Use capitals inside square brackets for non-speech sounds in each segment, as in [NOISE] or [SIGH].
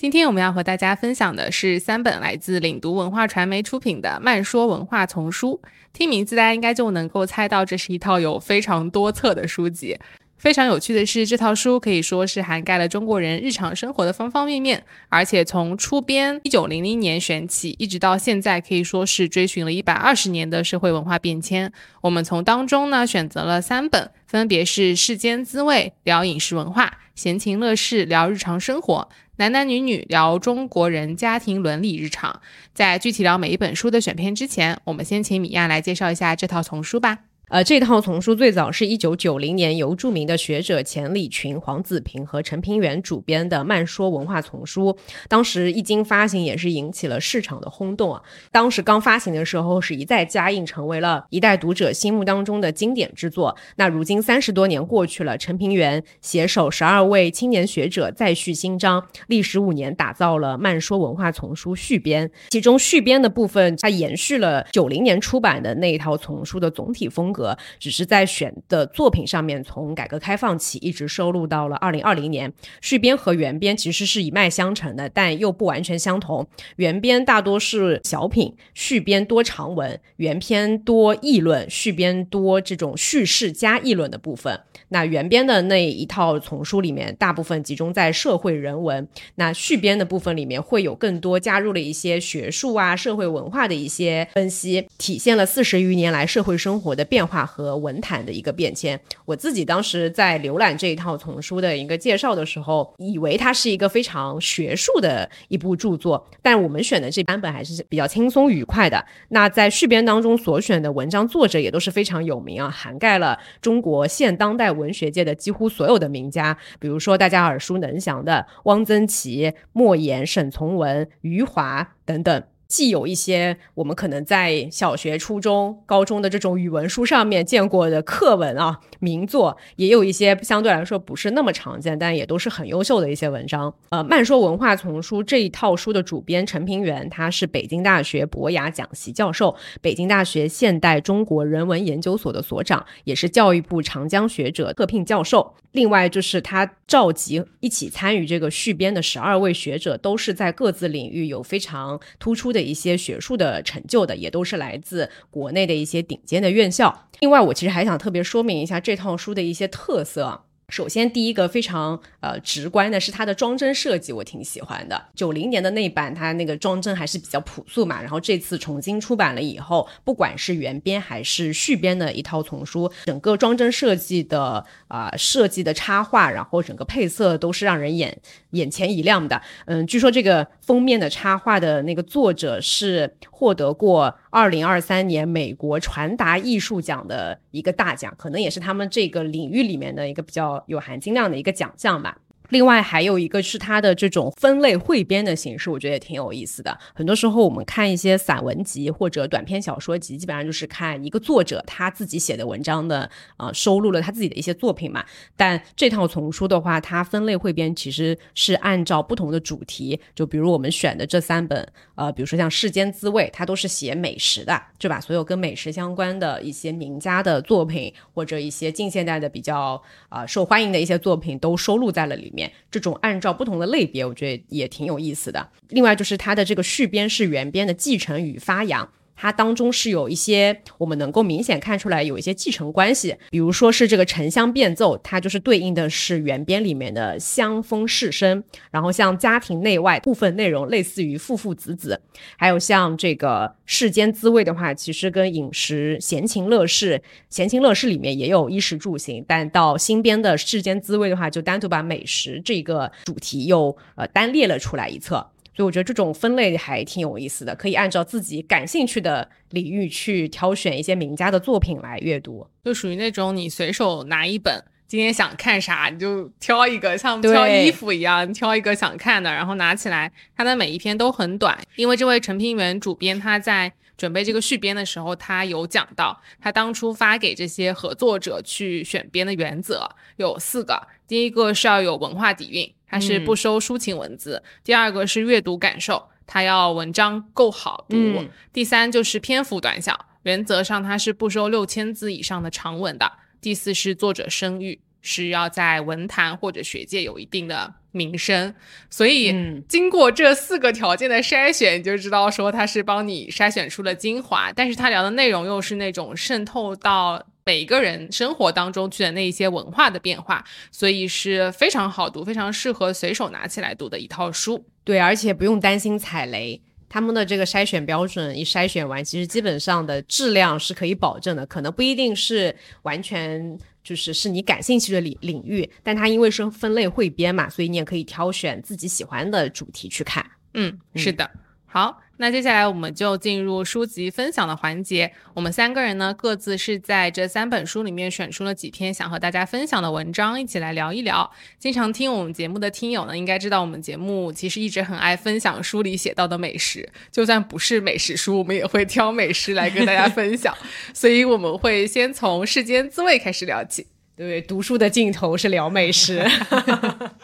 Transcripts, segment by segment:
今天我们要和大家分享的是三本来自领读文化传媒出品的慢说文化丛书。听名字，大家应该就能够猜到，这是一套有非常多册的书籍。非常有趣的是，这套书可以说是涵盖了中国人日常生活的方方面面，而且从出编一九零零年选起，一直到现在，可以说是追寻了一百二十年的社会文化变迁。我们从当中呢选择了三本，分别是《世间滋味》聊饮食文化，《闲情乐事》聊日常生活，《男男女女》聊中国人家庭伦理日常。在具体聊每一本书的选片之前，我们先请米娅来介绍一下这套丛书吧。呃，这套丛书最早是一九九零年由著名的学者钱理群、黄子平和陈平原主编的漫说文化丛书，当时一经发行也是引起了市场的轰动啊。当时刚发行的时候是一再加印，成为了一代读者心目当中的经典之作。那如今三十多年过去了，陈平原携手十二位青年学者再续新章，历时五年打造了漫说文化丛书续编，其中续编的部分它延续了九零年出版的那一套丛书的总体风格。只是在选的作品上面，从改革开放起一直收录到了二零二零年。续编和原编其实是一脉相承的，但又不完全相同。原编大多是小品，续编多长文，原篇多议论，续编多这种叙事加议论的部分。那原编的那一套丛书里面，大部分集中在社会人文；那续编的部分里面，会有更多加入了一些学术啊、社会文化的一些分析，体现了四十余年来社会生活的变化和文坛的一个变迁。我自己当时在浏览这一套丛书的一个介绍的时候，以为它是一个非常学术的一部著作，但我们选的这版本还是比较轻松愉快的。那在续编当中所选的文章作者也都是非常有名啊，涵盖了中国现当代。文学界的几乎所有的名家，比如说大家耳熟能详的汪曾祺、莫言、沈从文、余华等等。既有一些我们可能在小学、初中、高中的这种语文书上面见过的课文啊名作，也有一些相对来说不是那么常见，但也都是很优秀的一些文章。呃，慢说文化丛书这一套书的主编陈平原，他是北京大学博雅讲席教授，北京大学现代中国人文研究所的所长，也是教育部长江学者特聘教授。另外就是他召集一起参与这个续编的十二位学者，都是在各自领域有非常突出的。一些学术的成就的，也都是来自国内的一些顶尖的院校。另外，我其实还想特别说明一下这套书的一些特色。首先，第一个非常呃直观的是它的装帧设计，我挺喜欢的。九零年的那版，它那个装帧还是比较朴素嘛。然后这次重新出版了以后，不管是原编还是续编的一套丛书，整个装帧设计的啊设计的插画，然后整个配色都是让人眼眼前一亮的。嗯，据说这个封面的插画的那个作者是获得过。二零二三年美国传达艺术奖的一个大奖，可能也是他们这个领域里面的一个比较有含金量的一个奖项吧。另外还有一个是它的这种分类汇编的形式，我觉得也挺有意思的。很多时候我们看一些散文集或者短篇小说集，基本上就是看一个作者他自己写的文章的啊，收录了他自己的一些作品嘛。但这套丛书的话，它分类汇编其实是按照不同的主题，就比如我们选的这三本，呃，比如说像《世间滋味》，它都是写美食的，就把所有跟美食相关的一些名家的作品，或者一些近现代的比较啊受欢迎的一些作品都收录在了里面。这种按照不同的类别，我觉得也挺有意思的。另外就是它的这个续编是原编的继承与发扬。它当中是有一些我们能够明显看出来有一些继承关系，比如说是这个沉香变奏，它就是对应的是原编里面的香风世声，然后像家庭内外部分内容类似于父父子子，还有像这个世间滋味的话，其实跟饮食闲情乐事，闲情乐事里面也有衣食住行，但到新编的世间滋味的话，就单独把美食这个主题又呃单列了出来一册。所以我觉得这种分类还挺有意思的，可以按照自己感兴趣的领域去挑选一些名家的作品来阅读，就属于那种你随手拿一本。今天想看啥你就挑一个，像挑衣服一样，挑一个想看的，然后拿起来。它的每一篇都很短，因为这位陈平原主编他在准备这个续编的时候，他有讲到他当初发给这些合作者去选编的原则有四个，第一个是要有文化底蕴，它是不收抒情文字；第二个是阅读感受，它要文章够好读；嗯第三就是篇幅短小，原则上它是不收六千字以上的长文的。第四是作者声誉，是要在文坛或者学界有一定的名声。所以，嗯经过这四个条件的筛选，你就知道说他是帮你筛选出了精华，但是他聊的内容又是那种渗透到。每个人生活当中去的那一些文化的变化，所以是非常好读、非常适合随手拿起来读的一套书。对，而且不用担心踩雷。他们的这个筛选标准一筛选完，其实基本上的质量是可以保证的，可能不一定是完全就是是你感兴趣的领领域，但它因为是分类汇编嘛，所以你也可以挑选自己喜欢的主题去看。嗯，是的。好，那接下来我们就进入书籍分享的环节。我们三个人呢，各自是在这三本书里面选出了几篇想和大家分享的文章，一起来聊一聊。经常听我们节目的听友呢，应该知道我们节目其实一直很爱分享书里写到的美食，就算不是美食书，我们也会挑美食来跟大家分享。[LAUGHS] 所以我们会先从《世间滋味》开始聊起。对，读书的尽头是聊美食。[LAUGHS]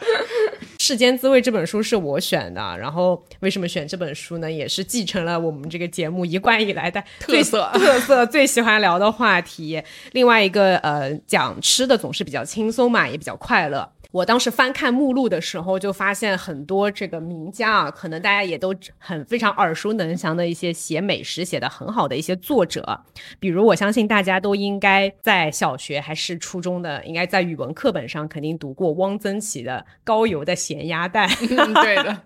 世间滋味这本书是我选的，然后为什么选这本书呢？也是继承了我们这个节目一贯以来的特色特色最喜欢聊的话题。另外一个呃，讲吃的总是比较轻松嘛，也比较快乐。我当时翻看目录的时候，就发现很多这个名家啊，可能大家也都很非常耳熟能详的一些写美食写的很好的一些作者，比如我相信大家都应该在小学还是初中的，应该在语文课本上肯定读过汪曾祺的《高邮的咸鸭蛋》。嗯，对的，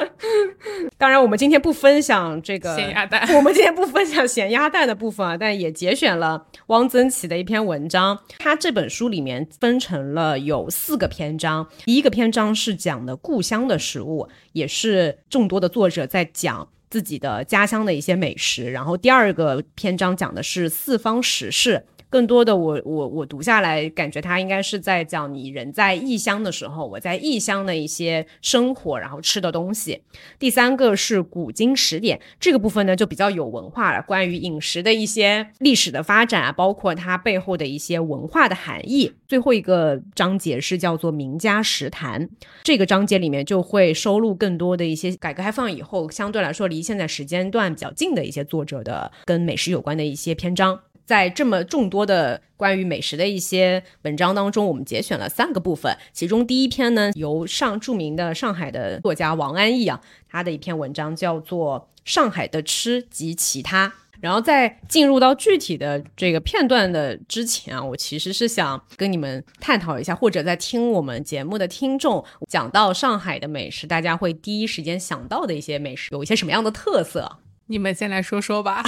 [LAUGHS] [LAUGHS] 当然，我们今天不分享这个咸鸭蛋我们今天不分享咸鸭蛋的部分啊，但也节选了汪曾祺的一篇文章。他这本书里面分成了有四个篇章，第一个篇章是讲的故乡的食物，也是众多的作者在讲。自己的家乡的一些美食，然后第二个篇章讲的是四方食事，更多的我我我读下来，感觉他应该是在讲你人在异乡的时候，我在异乡的一些生活，然后吃的东西。第三个是古今时点，这个部分呢就比较有文化了，关于饮食的一些历史的发展啊，包括它背后的一些文化的含义。最后一个章节是叫做名家食谈，这个章节里面就会收录更多的一些改革开放以后相对来说离现在时间段比较近的一些作者的跟美食有关的一些篇章。在这么众多的关于美食的一些文章当中，我们节选了三个部分。其中第一篇呢，由上著名的上海的作家王安忆啊，他的一篇文章叫做《上海的吃及其他》。然后在进入到具体的这个片段的之前啊，我其实是想跟你们探讨一下，或者在听我们节目的听众讲到上海的美食，大家会第一时间想到的一些美食有一些什么样的特色？你们先来说说吧，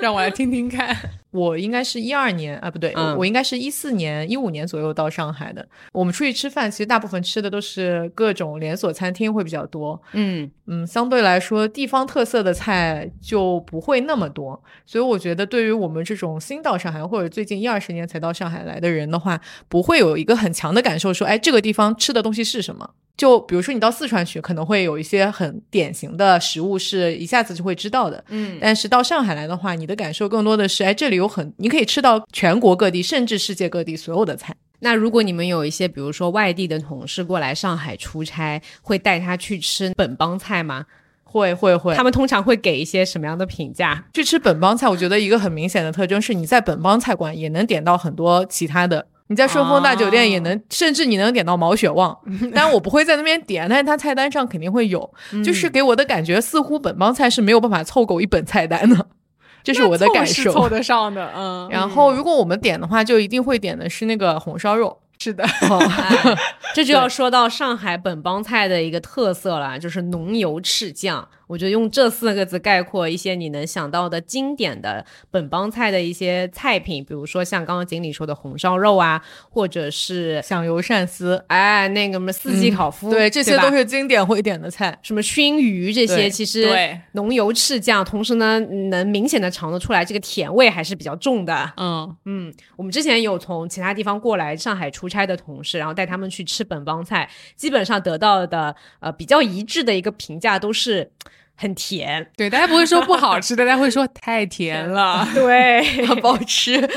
让我来听听看。[LAUGHS] 我应该是一二年啊，不对，嗯我应该是一四年、一五年左右到上海的。我们出去吃饭，其实大部分吃的都是各种连锁餐厅会比较多。嗯嗯，相对来说，地方特色的菜就不会那么多，所以我觉得对于我们这种新到上海或者最近一二十年才到上海来的人的话，不会有一个很强的感受，说，哎，这个地方吃的东西是什么。就比如说你到四川去，可能会有一些很典型的食物是一下子就会知道的，嗯但是到上海来的话，你的感受更多的是，哎，这里有很，你可以吃到全国各地甚至世界各地所有的菜。那如果你们有一些，比如说外地的同事过来上海出差，会带他去吃本帮菜吗？会会会，他们通常会给一些什么样的评价？去吃本帮菜，我觉得一个很明显的特征是，你在本帮菜馆也能点到很多其他的。你在顺丰大酒店也能，甚至你能点到毛血旺。[LAUGHS] 当然我不会在那边点，但是他菜单上肯定会有。就是给我的感觉，似乎本帮菜是没有办法凑够一本菜单的，这是我的感受。凑凑得上的，嗯。[LAUGHS] 然后如果我们点的话，就一定会点的是那个红烧肉。[LAUGHS] 是的，[LAUGHS] 哎这就要说到上海本帮菜的一个特色了，就是浓油赤酱。我觉得用这四个字概括一些你能想到的经典的本帮菜的一些菜品，比如说像刚刚经理说的红烧肉啊，或者是响油鳝丝，哎那个什么四季烤麸，对，这些都是经典会点的菜。什么熏鱼这些，其实对浓油赤酱，同时呢能明显的尝得出来这个甜味还是比较重的。嗯，嗯，我们之前有从其他地方过来上海出差的同事，然后带他们去吃本帮菜，基本上得到的呃比较一致的一个评价都是很甜。对，大家不会说不好吃，大家会说太甜了。[LAUGHS] 对，[LAUGHS] 保持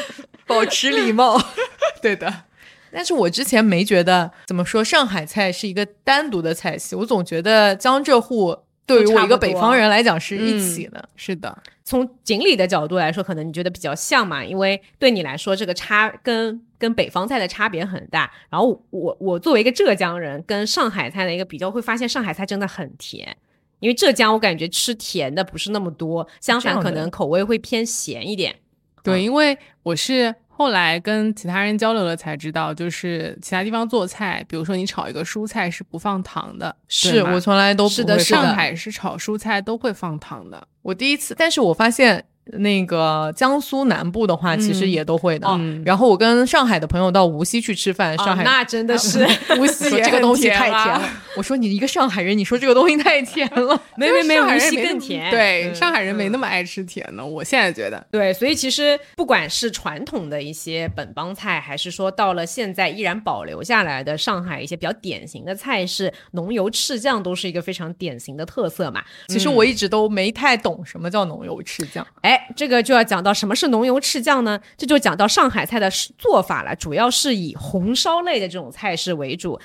保持礼貌。[LAUGHS] 对的，但是我之前没觉得怎么说上海菜是一个单独的菜系，我总觉得江浙沪对于我一个北方人来讲是一起的。是的，从锦鲤的角度来说，可能你觉得比较像嘛，因为对你来说这个差跟跟北方菜的差别很大。然后我我作为一个浙江人，跟上海菜的一个比较，会发现上海菜真的很甜。因为浙江我感觉吃甜的不是那么多，相反可能口味会偏咸一点。对，因为我是后来跟其他人交流了才知道，就是其他地方做菜，比如说你炒一个蔬菜是不放糖的，是我从来都不是的是的上海是炒蔬菜都会放糖的。我第一次，但是我发现那个江苏南部的话，其实嗯也都会的。嗯然后我跟上海的朋友到无锡去吃饭，上海、啊那真的是 [LAUGHS] 无锡说这个东西太甜了。我说你一个上海人，你说这个东西太甜了。没没没有无锡更甜。对，嗯上海人没那么爱吃甜的。我现在觉得，对，所以其实不管是传统的一些本帮菜，还是说到了现在依然保留下来的上海一些比较典型的菜式，浓油赤酱都是一个非常典型的特色嘛。其实我一直都没太懂什么叫浓油赤酱。哎，这个就要讲到什么是浓油赤酱呢？这就讲到上海菜的做法了，主要是以红烧类的这种菜式为主。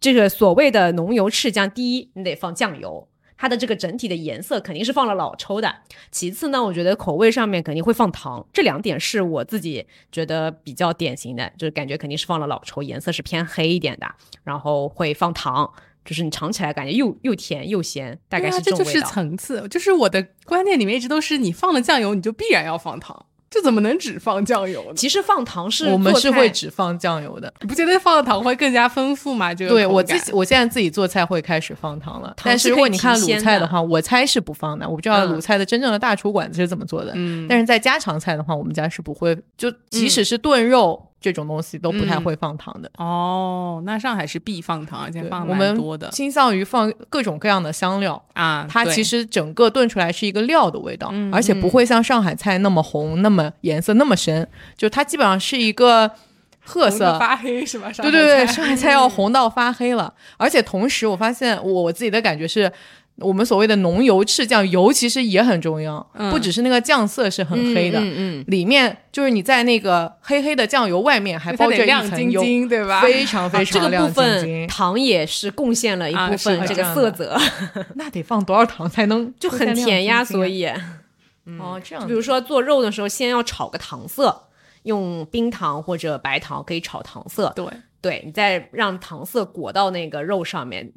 这个所谓的浓油赤酱，第一你得放酱油。它的这个整体的颜色肯定是放了老抽的。其次呢，我觉得口味上面肯定会放糖，这两点是我自己觉得比较典型的，就是感觉肯定是放了老抽，颜色是偏黑一点的，然后会放糖，就是你尝起来感觉又又甜又咸，大概是这这就是种味道。层次。就是我的观念里面一直都是，你放了酱油，你就必然要放糖，这怎么能只放酱油呢？其实放糖是我们是会只放酱油的。你不觉得放了糖会更加丰富吗？这个对我自己，我现在自己做菜会开始放糖了。但是如果你看鲁菜的话，我猜是不放的。我不知道嗯鲁菜的真正的大厨馆子是怎么做的。嗯，但是在家常菜的话，我们家是不会，就即使是炖肉、这种东西都不太嗯会放糖的。哦，那上海是必放糖，而且放蛮多的倾向于放各种各样的香料，啊。它其实整个炖出来是一个料的味道，嗯而且不会像上海菜那么红、那么颜色那么深，就它基本上是一个褐色。发黑是吧？对对对，上海菜要红到发黑了，而且同时我发现我我自己的感觉是。我们所谓的浓油赤酱，油其实也很重要，嗯不只是那个酱色是很黑的，嗯嗯里面就是你在那个黑黑的酱油外面还包着亮层油，晶晶，对吧？非常非这个常亮晶部分晶。糖也是贡献了一啊部分这个色泽，[LAUGHS] 那得放多少糖才能 [LAUGHS] 就很甜呀。所以以，哦，这样比如说做肉的时候，先要炒个糖色，用冰糖或者白糖可以炒糖色，对，对你再让糖色裹到那个肉上面。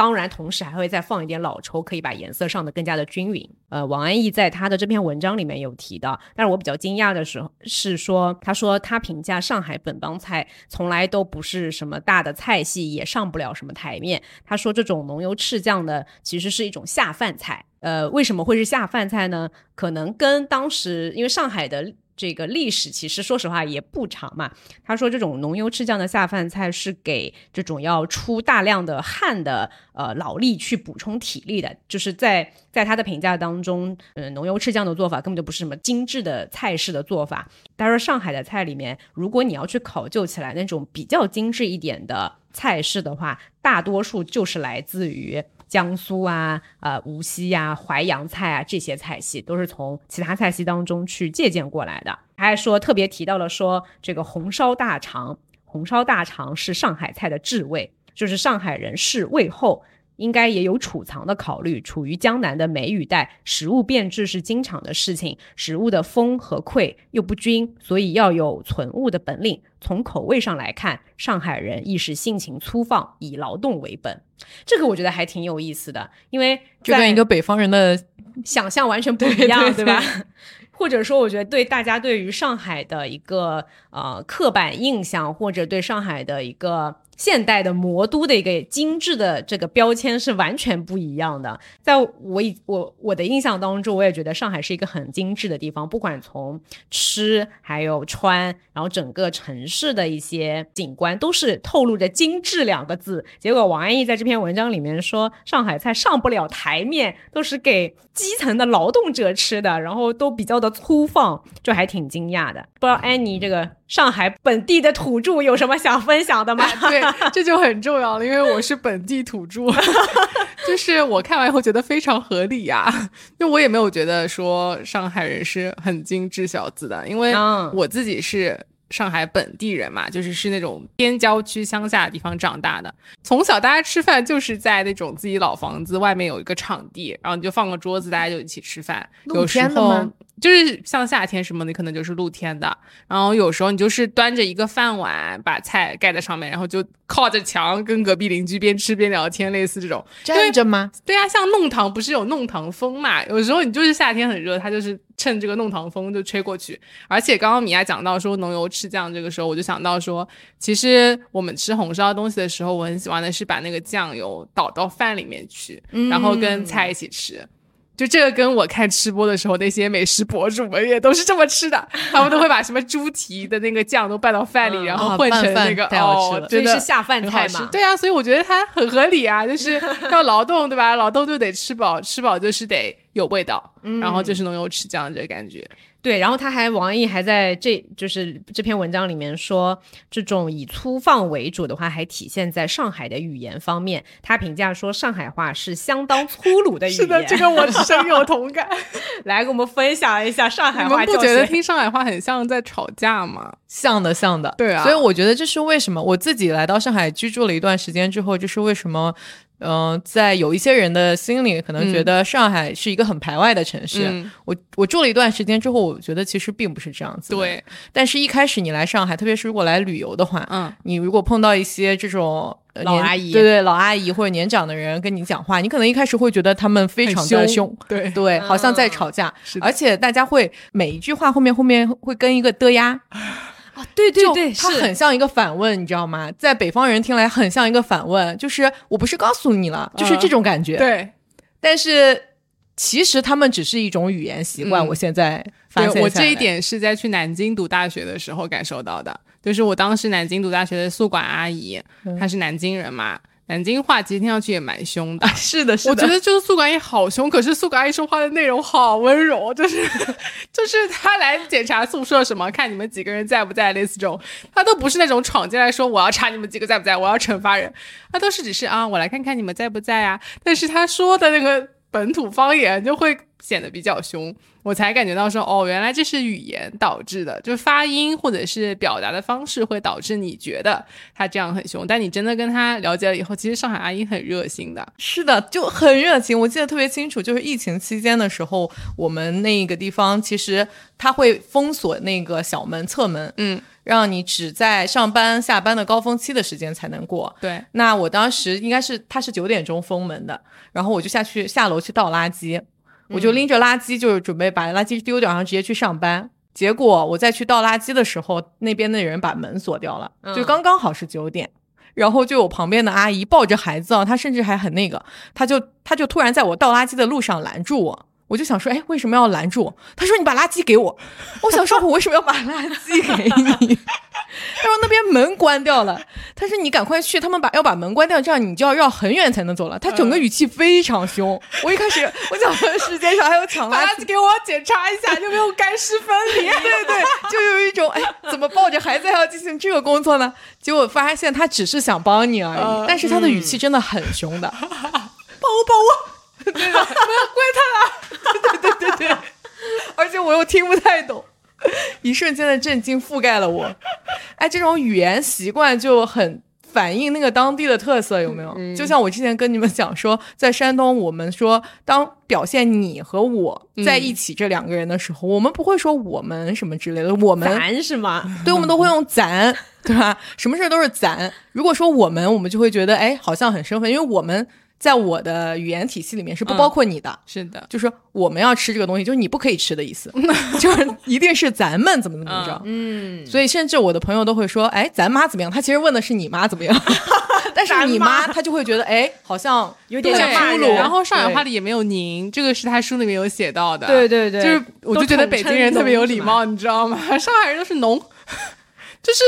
当然，同时还会再放一点老抽，可以把颜色上的更加的均匀。呃，王安忆在他的这篇文章里面有提到，但是我比较惊讶的时候是说，他说他评价上海本帮菜从来都不是什么大的菜系，也上不了什么台面。他说这种浓油赤酱的其实是一种下饭菜。呃，为什么会是下饭菜呢？可能跟当时因为上海的这个历史其实说实话也不长嘛。他说这种浓油赤酱的下饭菜是给这种要出大量的汗的呃劳力去补充体力的，就是在在他的评价当中，嗯、浓油赤酱的做法根本就不是什么精致的菜式的做法。他说上海的菜里面，如果你要去考究起来那种比较精致一点的菜式的话，大多数就是来自于。江苏啊、呃无锡呀、淮扬菜啊这些菜系都是从其他菜系当中去借鉴过来的。他还说特别提到了说这个红烧大肠，红烧大肠是上海菜的至味，就是上海人是味后。应该也有储藏的考虑。处于江南的梅雨带，食物变质是经常的事情，食物的丰和溃又不均，所以要有存物的本领。从口味上来看，上海人亦是性情粗放，以劳动为本。这个我觉得还挺有意思的，因为就跟一个北方人的想象完全不一样，对对吧？或者说，我觉得对大家对于上海的一个呃刻板印象，或者对上海的一个。现代的魔都的一个精致的这个标签是完全不一样的。在我以我我的印象当中，我也觉得上海是一个很精致的地方，不管从吃还有穿，然后整个城市的一些景观都是透露着精致两个字。结果王安忆在这篇文章里面说，上海菜上不了台面，都是给基层的劳动者吃的，然后都比较的粗放，就还挺惊讶的。不知道安妮这个。上海本地的土著有什么想分享的吗？[LAUGHS] 对，这就很重要了，因为我是本地土著，[LAUGHS] 就是我看完以后觉得非常合理呀，因为我也没有觉得说上海人是很精致小资的，因为我自己是。上海本地人嘛，就是是那种边郊区乡下的地方长大的。从小大家吃饭就是在那种自己老房子外面有一个场地，然后你就放个桌子，大家就一起吃饭。有时候就是像夏天什么的，可能就是露天的。然后有时候你就是端着一个饭碗，把菜盖在上面，然后就靠着墙跟隔壁邻居边吃边聊天，类似这种。站着吗？对啊，像弄堂不是有弄堂风嘛？有时候你就是夏天很热，它就是。趁这个弄堂风就吹过去，而且刚刚米娅讲到说浓油赤酱，这个时候我就想到说，其实我们吃红烧东西的时候，我很喜欢的是把那个酱油倒到饭里面去，然后跟菜一起吃。就这个跟我看吃播的时候，那些美食博主们也都是这么吃的，[LAUGHS] 他们都会把什么猪蹄的那个酱都拌到饭里，然后混成那个哦，真的是下饭菜嘛？对啊，所以我觉得它很合理啊，就 [LAUGHS] 是要劳动对吧？劳动就得吃饱，吃饱就是得有味道，然后就是浓油赤酱这个感觉。对，然后他还王毅还在这就是这篇文章里面说，这种以粗放为主的话，还体现在上海的语言方面。他评价说，上海话是相当粗鲁的语言。[LAUGHS] 是的，这个我深有同感。[LAUGHS] 来，给我们分享一下上海话。你们不觉得听上海话很像在吵架吗？[LAUGHS] 像的，像的。对啊。所以我觉得这是为什么我自己来到上海居住了一段时间之后，就是为什么。嗯，在有一些人的心里，可能觉得上海是一个很排外的城市。我我住了一段时间之后，我觉得其实并不是这样子。对，但是一开始你来上海，特别是如果来旅游的话，嗯，你如果碰到一些这种老阿姨，对对，老阿姨或者年长的人跟你讲话，你可能一开始会觉得他们非常的凶，对对，好像在吵架，而且大家会每一句话后面后面会跟一个的呀。[LAUGHS] 对对对，它很像一个反问，你知道吗？在北方人听来，很像一个反问，就是我不是告诉你了，就是这种感觉。对，但是其实他们只是一种语言习惯。我现在发现，我这一点是在去南京读大学的时候感受到的，就是我当时南京读大学的宿管阿姨，她是南京人嘛。南京话其实听上去也蛮凶的，是的，是的。我觉得就是宿管阿姨好凶，可是宿管阿姨说话的内容好温柔，就是 [LAUGHS] 就是她来检查宿舍什么，看你们几个人在不在，类似这种，她都不是那种闯进来说我要查你们几个在不在，我要惩罚人，她都是只是啊，我来看看你们在不在啊。但是她说的那个本土方言就会显得比较凶。我才感觉到说，哦，原来这是语言导致的，就是发音或者是表达的方式会导致你觉得他这样很凶，但你真的跟他了解了以后，其实上海阿姨很热心的。是的，就很热情。我记得特别清楚，就是疫情期间的时候，我们那个地方其实他会封锁那个小门、侧门，嗯，让你只在上班、下班的高峰期的时间才能过。对，那我当时应该是他是九点钟封门的，然后我就下去下楼去倒垃圾。我就拎着垃圾，就是准备把垃圾丢掉，然后直接去上班。结果我再去倒垃圾的时候，那边的人把门锁掉了，就刚刚好是九点。然后就有旁边的阿姨抱着孩子啊，她甚至还很那个，她就她就突然在我倒垃圾的路上拦住我。我就想说，哎，为什么要拦住？他说你把垃圾给我。我想说，我为什么要把垃圾给你？[LAUGHS] 他说那边门关掉了。他说你赶快去，他们把要把门关掉，这样你就要绕很远才能走了。他整个语气非常凶。我一开始我想说世界上还有抢垃圾，给我检查一下有没有干湿分离。[LAUGHS] 对对，就有一种哎，怎么抱着孩子还要进行这个工作呢？结果发现他只是想帮你而已，但是他的语气真的很凶的。帮我帮我。[LAUGHS] 对的，不要怪他了。对对对对，而且我又听不太懂，[LAUGHS] 一瞬间的震惊覆盖了我。哎，这种语言习惯就很反映那个当地的特色，有没有？就像我之前跟你们讲说，在山东，我们说当表现你和我在一起这两个人的时候，我们不会说我们什么之类的，我们咱是吗？对，我们都会用咱，对吧？什么事都是咱。如果说我们，我们就会觉得哎，好像很生分，因为我们。在我的语言体系里面是不嗯包括你的。是的，就是说我们要吃这个东西，就是你不可以吃的意思，[LAUGHS] 就是一定是咱们怎么怎么着。嗯，所以甚至我的朋友都会说，哎，咱妈怎么样？他其实问的是你妈怎么样，[LAUGHS] 但是你妈她就会觉得，哎，好像有点粗鲁。然后上海话里也没有您，这个是他书里面有写到的。对对对，就是我就觉得北京人特别有礼貌，你知道吗？[LAUGHS] 上海人都是农，就是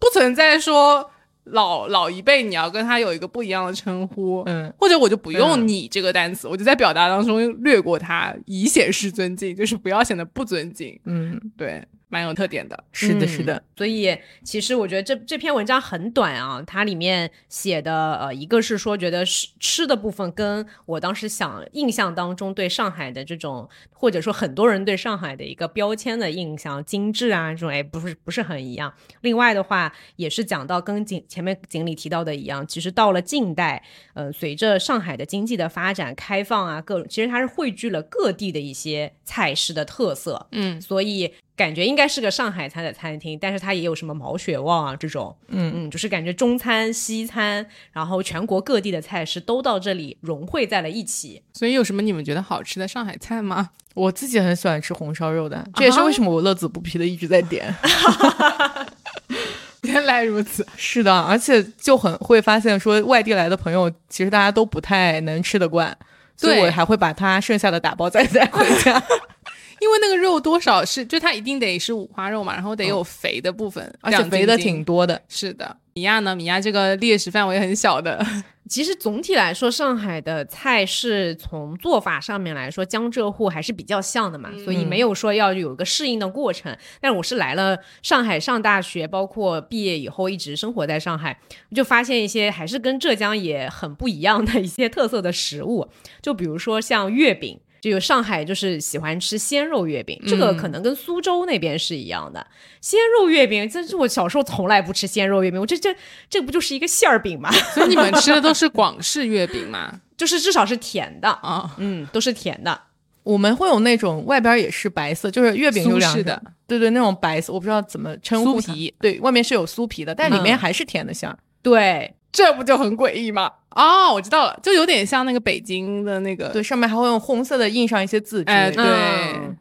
不存在说老老一辈你要跟他有一个不一样的称呼，嗯，或者我就不用嗯。你这个单词，我就在表达当中略过它，以显示尊敬，就是不要显得不尊敬。嗯，对，蛮有特点的。是的，嗯是的，所以其实我觉得这这篇文章很短啊，它里面写的呃，一个是说觉得吃吃的部分跟我当时想印象当中对上海的这种，或者说很多人对上海的一个标签的印象，精致啊这种，哎，不是不是很一样。另外的话，也是讲到跟景前面锦鲤提到的一样，其实到了近代，呃，随着上海的经济的发展开放啊，各其实它是汇聚了各地的一些菜式的特色，嗯，所以感觉应该是个上海餐的餐厅，但是它也有什么毛血旺啊这种，嗯嗯，就是感觉中餐、西餐，然后全国各地的菜式都到这里融汇在了一起。所以有什么你们觉得好吃的上海菜吗？我自己很喜欢吃红烧肉的，这也是为什么我乐此不疲的一直在点。[LAUGHS] [LAUGHS] 原来如此，是的，而且就很会发现说，外地来的朋友其实大家都不太能吃得惯，所以我还会把它剩下的打包再带回家。因为那个肉多少是，就它一定得是五花肉嘛，然后得有肥的部分，而且肥的挺多的。是的。米亚呢？米亚这个猎食范围很小的，[LAUGHS] 其实总体来说，上海的菜是从做法上面来说，江浙沪还是比较像的嘛，所以没有说要有一个适应的过程。但我是来了上海上大学，包括毕业以后一直生活在上海，就发现一些还是跟浙江也很不一样的一些特色的食物，就比如说像月饼。就有上海就是喜欢吃鲜肉月饼，这个可能跟苏州那边是一样的。鲜肉月饼，这是我小时候从来不吃鲜肉月饼，我这这这不就是一个馅儿饼吗？[LAUGHS] 所以你们吃的都是广式月饼嘛？[LAUGHS] 就是至少是甜的，啊，嗯，都是甜的。我们会有那种外边也是白色，就是月饼有两对对，那种白色，我不知道怎么称呼它酥皮，对，外面是有酥皮的，但里面嗯还是甜的馅儿。对，这不就很诡异吗？哦，我知道了，就有点像那个北京的那个，对，上面还会用红色的印上一些字之哎，类的。对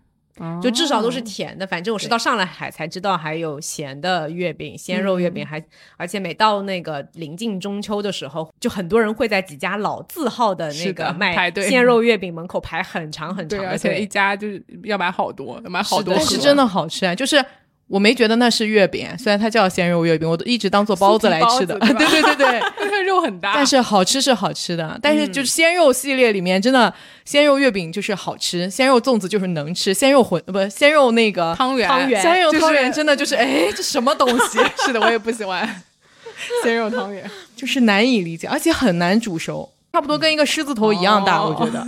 就至少都是甜的。反正我是到上了海才知道还有咸的月饼，鲜肉月饼还，而且每到那个临近中秋的时候，就很多人会在几家老字号的那个卖鲜肉月饼门口排很长很长对，而且一。家就是要买好多，要买好多盒，但是真的好吃啊！就是我没觉得那是月饼，虽然它叫鲜肉月饼，我都一直当做包子来吃的。对对对对，那个 [LAUGHS] 肉很大，但是好吃是好吃的，但是就是鲜肉系列里面真的鲜肉月饼就是好吃，鲜肉粽子就是能吃，鲜肉馄不鲜肉那个汤圆，汤圆鲜肉汤圆真的就是 [LAUGHS] 哎这什么东西，[LAUGHS] 是的，我也不喜欢。鲜肉汤圆。就是难以理解，而且很难煮熟，差不多跟一个狮子头一样大，哦。我觉得，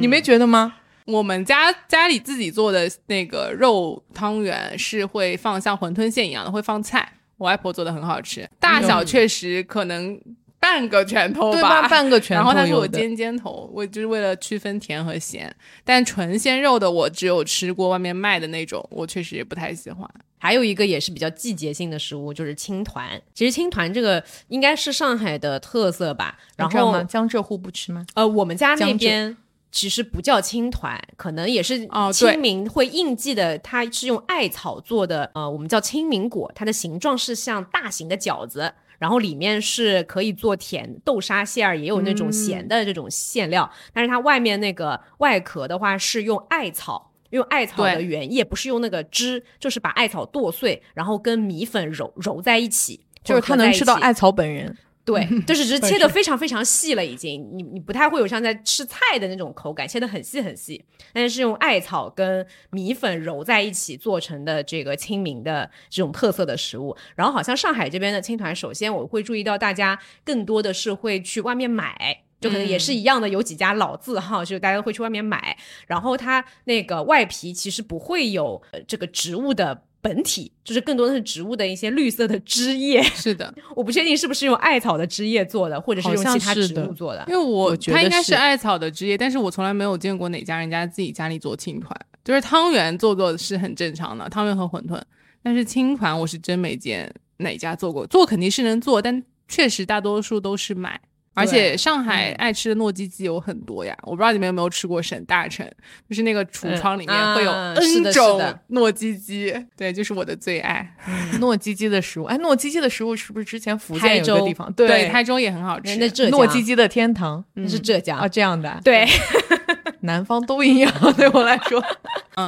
你没觉得吗？我们家家里自己做的那个肉汤圆是会放像馄饨馅一样的，会放菜。我外婆做的很好吃，大小确实可能半个拳头对吧，[LAUGHS] 半个拳头然后它是头有的。有尖尖头，我就是为了区分甜和咸。但纯鲜肉的我只有吃过外面卖的那种，我确实也不太喜欢。还有一个也是比较季节性的食物，就是青团。其实青团这个应该是上海的特色吧。然后？江浙沪不吃吗？呃，我们家那边其实不叫青团，可能也是哦清明会应季的，它是用艾草做的，呃，我们叫清明果，它的形状是像大型的饺子。然后里面是可以做甜豆沙馅儿，也有那种咸的这种馅料，但是它外面那个外壳的话是用艾草，用艾草的原液，不是用那个汁，就是把艾草剁碎，然后跟米粉揉揉在一起，就是他能吃到艾草本人。对，就是只是切的非常非常细了，已经，你你不太会有像在吃菜的那种口感，切的很细很细，但是是用艾草跟米粉揉在一起做成的这个清明的这种特色的食物。然后好像上海这边的青团，首先我会注意到大家更多的是会去外面买。就可能也是一样的，有几家老字号，就大家会去外面买。然后它那个外皮其实不会有呃这个植物的本体，就是更多的是植物的一些绿色的枝叶。[LAUGHS] 是的，我不确定是不是用艾草的枝叶做的，或者是用其他植物做的因。为我我觉得它应该是艾草的枝叶，但是我从来没有见过哪家人家自己家里做青团，就是汤圆做做是很正常的，汤圆和馄饨，但是青团我是真没见哪家做过，做肯定是能做，但确实大多数都是买。而且上海爱吃的糯叽叽有很多呀，我不知道你们有没有吃过沈大成，就是那个橱窗里面会有 N 种糯叽叽，对，就是我的最爱。[LAUGHS] 糯叽叽的食物，哎，糯叽叽的食物是不是之前福州建有个地方？对，台州也很好吃。那浙江糯叽叽的天堂那是浙江啊，这样的啊，对，[LAUGHS] 南方都一样，对我来说。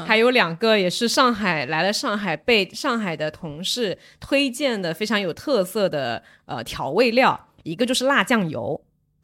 还有两个也是上海来了上海被上海的同事推荐的非常有特色的呃调味料，一个就是辣酱油。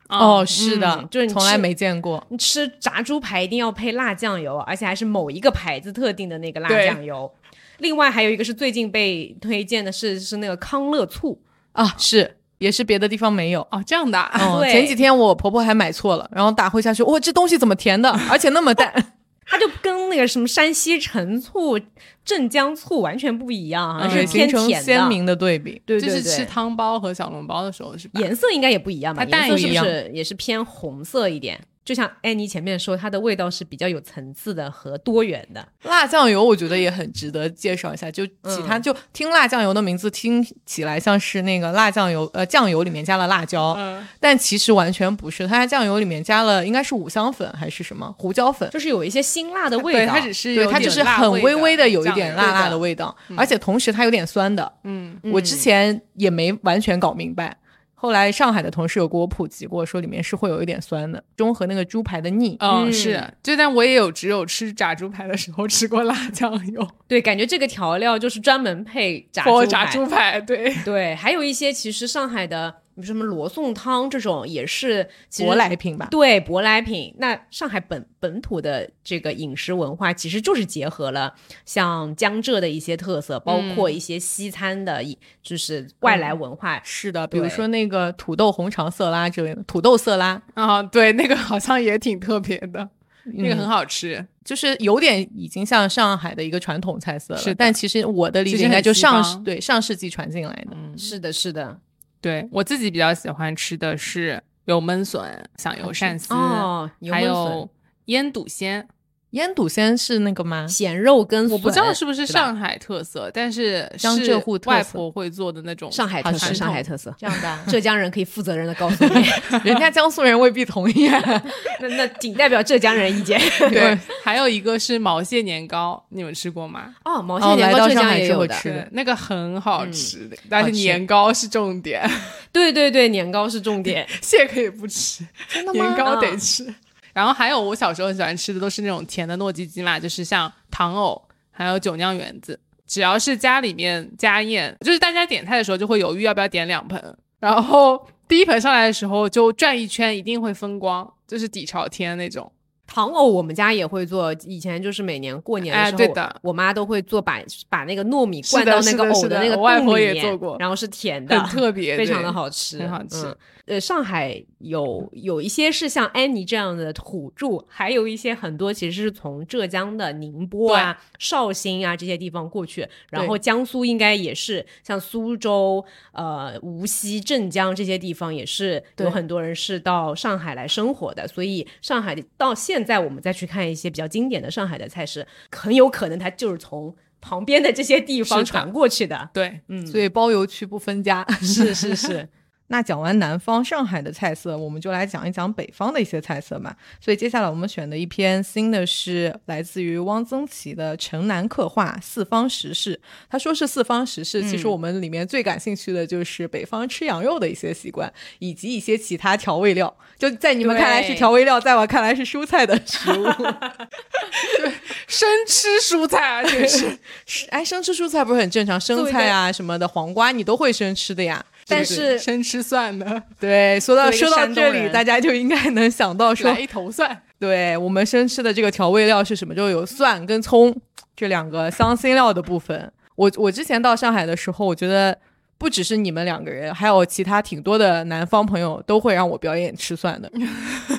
哦，是的嗯，就是你从来没见过。你吃炸猪排一定要配辣酱油，而且还是某一个牌子特定的那个辣酱油。另外还有一个是最近被推荐的是是那个康乐醋，啊，是，也是别的地方没有。哦，这样的、啊，哦，对前几天我婆婆还买错了，然后打回下去：“哇，这东西怎么甜的，而且那么淡它就跟那个什么山西陈醋、镇江醋完全不一样，好像对是偏甜的。鲜明的对比。对对就是吃对，汤包和小笼包的时候是吧？颜色应该也不一样吧？它淡颜色是不是也是偏红色一点？就像安妮前面说，它的味道是比较有层次的和多元的。辣酱油我觉得也很值得介绍一下，就其他、嗯就听辣酱油的名字听起来像是那个辣酱油，呃，酱油里面加了辣椒，嗯，但其实完全不是，它在酱油里面加了应该是五香粉还是什么胡椒粉。就是有一些辛辣的味道对，它只是对，它就是很微微的有一点辣辣的的味道，而且同时它有点酸的。嗯，我之前也没完全搞明白，后来上海的同事有给我普及过，说里面是会有一点酸的，中和那个猪排的腻。嗯，嗯是，就但我也有只有吃炸猪排的时候吃过辣酱油，[LAUGHS] 对，感觉这个调料就是专门配炸猪排。或炸猪排，对，对，还有一些其实上海的，什么罗宋汤这种，也是舶来品吧，对舶来品。那上海本本土的这个饮食文化，其实就是结合了像江浙的一些特色，包括一些西餐的，一就是外来文化。是的，比如说那个土豆红肠色拉之类的，土豆色拉，啊，对，那个好像也挺特别的，那个嗯很好吃，就是有点已经像上海的一个传统菜色了。是的但其实我的理解应该就上对上世纪传进来的。嗯，是的，是的。对我自己比较喜欢吃的是油焖笋、响油鳝丝，哦，还有腌笃鲜。腌笃鲜是那个吗？咸肉跟我不知道是不是上海特色，但是江浙沪特色外婆会做的那种上海特色，上海特色。这样的啊，[LAUGHS] 浙江人可以负责任的告诉你，[LAUGHS] 人家江苏人未必同意啊。[LAUGHS] 那那仅代表浙江人意见。对，还有一个是毛蟹年糕，你们吃过吗？哦，毛蟹年糕浙江也有的，吃的，那个很好嗯吃的，但是年糕是重点，对对对，年糕是重点。蟹可以不吃，真的年糕得嗯吃。然后还有我小时候很喜欢吃的都是那种甜的糯叽叽嘛，就是像糖藕，还有酒酿圆子。只要是家里面家宴，就是大家点菜的时候就会犹豫要不要点两盆，然后第一盆上来的时候就转一圈，一定会分光，就是底朝天那种。糖藕我们家也会做，以前就是每年过年的哎时候，对的我妈都会做把把那个糯米灌到那个藕的那个我外婆也做过然后是甜的，很特别，非常的好吃，很好吃嗯呃，上海有有一些是像安妮这样的土著，还有一些很多其实是从浙江的宁波啊、绍兴啊这些地方过去，然后江苏应该也是像苏州、呃无锡、镇江这些地方也是有很多人是到上海来生活的，所以上海到现在我们再去看一些比较经典的上海的菜式，很有可能它就是从旁边的这些地方传过去的。对，嗯，所以包邮区不分家。是是是。[LAUGHS] 那讲完南方上海的菜色，我们就来讲一讲北方的一些菜色嘛。所以接下来我们选的一篇新的是来自于汪曾祺的《城南刻画四方食事》。他说是四方食事，其实我们里面最感兴趣的就是北方吃羊肉的一些习惯，以及一些其他调味料。就在你们看来是调味料，在我看来是蔬菜的食物。[LAUGHS] 对生吃蔬菜啊，这是是 [LAUGHS] 哎，生吃蔬菜不是很正常？生菜啊什么的，黄瓜你都会生吃的呀。但是生吃蒜的，对，说到说到这里，大家就应该能想到说来，一头蒜，对我们生吃的这个调味料是什么？就有蒜跟葱这两个香辛料的部分。我我之前到上海的时候，我觉得不只是你们两个人，还有其他挺多的南方朋友都会让我表演吃蒜的。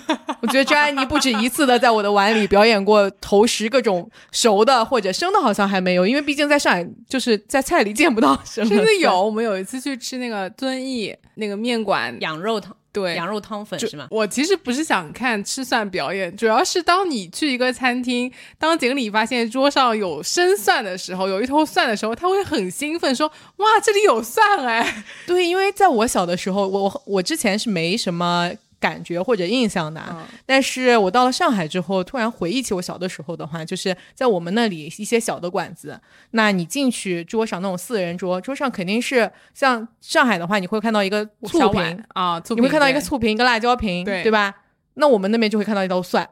[LAUGHS] 我觉得张安妮不止一次的在我的碗里表演过投食各种熟的或者生的，好像还没有，因为毕竟在上海就是在菜里见不到生的。真的有。我们有一次去吃那个遵义那个面馆，羊肉汤对，羊肉汤粉是吗？我其实不是想看吃蒜表演，主要是当你去一个餐厅，当经理发现桌上有生蒜的时候，有一头蒜的时候，他会很兴奋说：“哇，这里有蒜哎对，因为在我小的时候，我我我之前是没什么感觉或者印象的啊，嗯但是我到了上海之后，突然回忆起我小的时候的话，就是在我们那里一些小的馆子，那你进去桌上那种四人桌，桌上肯定是像上海的话，你会看到一个！”醋瓶，啊，醋瓶你会看到一个醋瓶，一个辣椒瓶，对对吧？那我们那边就会看到一道蒜，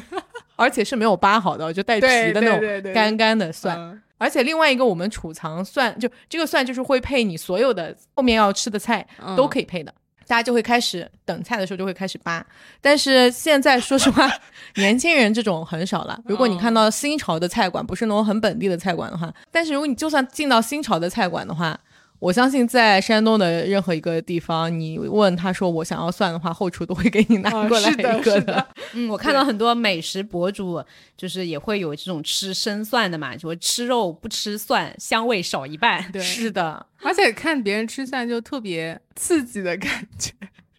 [LAUGHS] 而且是没有扒好的，就带皮的那种干干的蒜。嗯而且另外一个，我们储藏蒜，就这个蒜就是会配你所有的后面要吃的菜嗯都可以配的。大家就会开始等菜的时候就会开始扒，但是现在说实话，[LAUGHS] 年轻人这种很少了。如果你看到新潮的菜馆，不是那种很本地的菜馆的话，但是如果你就算进到新潮的菜馆的话，我相信在山东的任何一个地方，你问他说我想要蒜的话，后厨都会给你拿啊过来一个是的嗯，我看到很多美食博主就是也会有这种吃生蒜的嘛，就吃肉不吃蒜，香味少一半。对，是的，而且看别人吃蒜就特别刺激的感觉。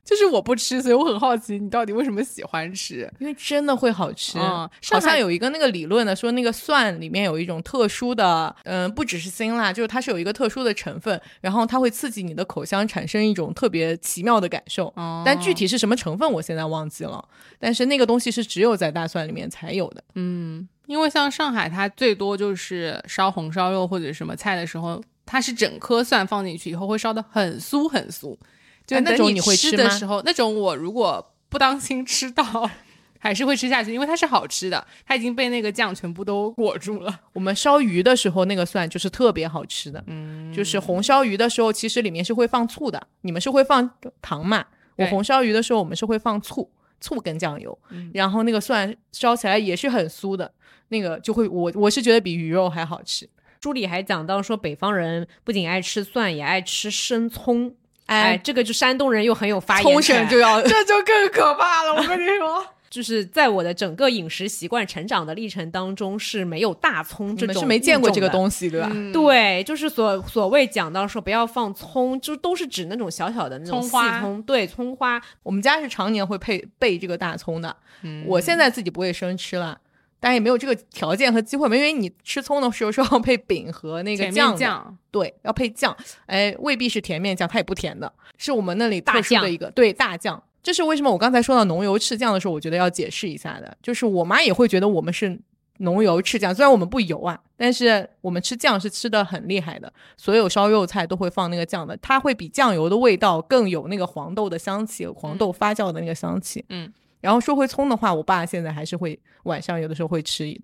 就是我不吃，所以我很好奇你到底为什么喜欢吃。因为真的会好吃。嗯好上海像有一个那个理论呢，说那个蒜里面有一种特殊的，嗯、不只是辛辣，就是它是有一个特殊的成分，然后它会刺激你的口腔，产生一种特别奇妙的感受。哦但具体是什么成分，我现在忘记了。但是那个东西是只有在大蒜里面才有的。嗯，因为像上海，它最多就是烧红烧肉或者什么菜的时候，它是整颗蒜放进去以后会烧的很酥很酥，就那种你会吃吃的时候，那种我如果不当心吃到。还是会吃下去，因为它是好吃的，它已经被那个酱全部都裹住了。我们烧鱼的时候，那个蒜就是特别好吃的。嗯，就是红烧鱼的时候，其实里面是会放醋的。你们是会放糖嘛？我红烧鱼的时候，我们是会放醋，醋跟酱油，嗯然后那个蒜烧起来也是很酥的，那个就会我我是觉得比鱼肉还好吃。书里还讲到说，北方人不仅爱吃蒜，也爱吃生葱。哎，这个就山东人又很有发言冲权绳就要 [LAUGHS] 这就更可怕了，我跟你说。[LAUGHS] 就是在我的整个饮食习惯成长的历程当中是没有大葱你们这种是没见过这个。东西对吧？嗯对，就是所所谓讲到说不要放葱，就都是指那种小小的那种细葱花葱，对，葱花。我们家是常年会配备这个大葱的。嗯我现在自己不会生吃了。但也没有这个条件和机会嘛，因为你吃葱的时候是要配饼和那个酱酱，对，要配酱，哎，未必是甜面酱，它也不甜的，是我们那里大特殊的一个对大酱。这是为什么我刚才说到浓油赤酱的时候，我觉得要解释一下的，就是我妈也会觉得我们是浓油赤酱，虽然我们不油啊，但是我们吃酱是吃的很厉害的，所有烧肉菜都会放那个酱的，它会比酱油的味道更有那个黄豆的香气，黄豆发酵的那个香气。嗯，然后说回葱的话，我爸现在还是会晚上有的时候会吃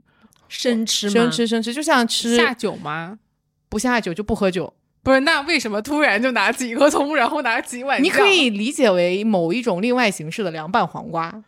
生吃吗？生吃生吃，就像吃下酒吗？不下酒就不喝酒。不是，那为什么突然就拿起一颗葱，然后拿起一碗？你可以理解为某一种另外形式的凉拌黄瓜。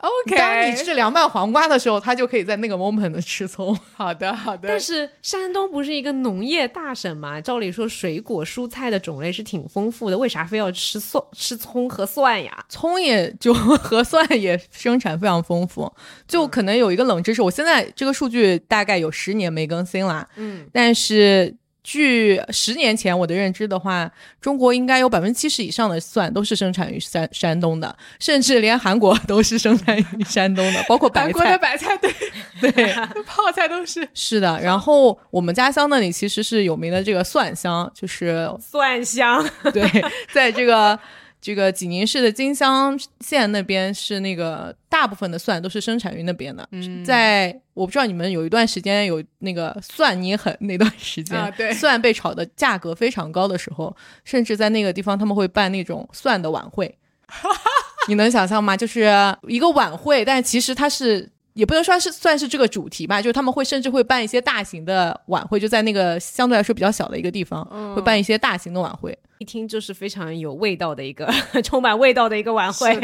OK，当你吃凉拌黄瓜的时候，他就可以在那个 moment 吃葱。[LAUGHS] 好的好的，但是山东不是一个农业大省嘛？照理说水果蔬菜的种类是挺丰富的，为啥非要吃蒜、吃葱和蒜呀？葱也就和蒜也生产非常丰富，[LAUGHS] 就可能有一个冷知识，我现在这个数据大概有十年没更新啦，嗯，但是。据十年前我的认知的话，中国应该有百分之七十以上的蒜都是生产于山山东的，甚至连韩国都是生产于山东的，包括白韩国的。白菜对 [LAUGHS] 对，[LAUGHS] 泡菜都是。是的。然后我们家乡那里其实是有名的这个蒜香，就是蒜香，对，在这个这个济宁市的金乡县那边是那个大部分的蒜都是生产于那边的。嗯在我不知道你们有一段时间有那个蒜泥很那段时间，啊对蒜被炒的价格非常高的时候，甚至在那个地方他们会办那种蒜的晚会。[LAUGHS] 你能想象吗？就是一个晚会，但其实它是。也不能说是算是这个主题吧，就是他们会甚至会办一些大型的晚会，就在那个相对来说比较小的一个地方，嗯会办一些大型的晚会。一听就是非常有味道的一个 [LAUGHS] 充满味道的一个晚会。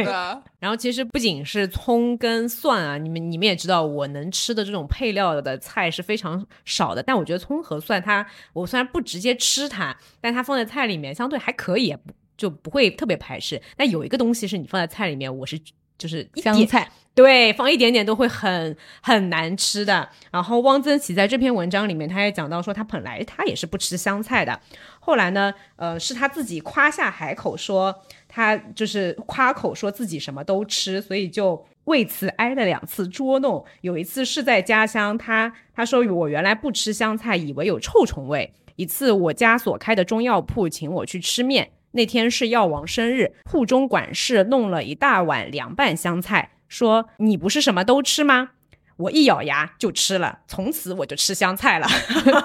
然后其实不仅是葱跟蒜啊，你们你们也知道，我能吃的这种配料的菜是非常少的。但我觉得葱和蒜它，我虽然不直接吃它，但它放在菜里面相对还可以，就不会特别排斥。但有一个东西是你放在菜里面，我是就是香菜，对，放一点点都会很很难吃的。然后汪曾祺在这篇文章里面，他也讲到说，他本来他也是不吃香菜的，后来呢，呃，是他自己夸下海口说他就是夸口说自己什么都吃，所以就为此挨了两次捉弄。有一次是在家乡，他他说我原来不吃香菜，以为有臭虫味。一次我家所开的中药铺请我去吃面。那天是药王生日，铺中管事弄了一大碗凉拌香菜，说：“你不是什么都吃吗？”我一咬牙就吃了，从此我就吃香菜了。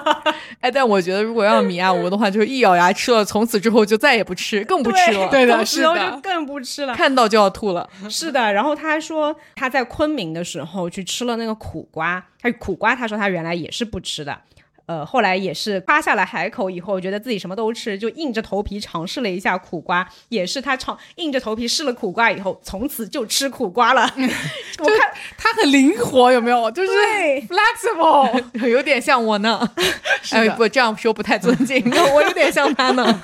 [LAUGHS] 哎，但我觉得如果要米亚吴的话，就是一咬牙吃了，从此之后就再也不吃，[LAUGHS] 更不吃了。对的是的就更不吃了。看到就要吐了。[LAUGHS] 是的，然后他还说他在昆明的时候去吃了那个苦瓜，他苦瓜他说他原来也是不吃的。呃，后来也是夸下了海口以后，觉得自己什么都吃，就硬着头皮尝试了一下苦瓜，也是他尝硬着头皮试了苦瓜以后，从此就吃苦瓜了。[LAUGHS] [LAUGHS] 我看他很灵活，有没有？就是 flexible。[LAUGHS] 有点像我呢。哎，不这样说不太尊敬，我有点像他呢。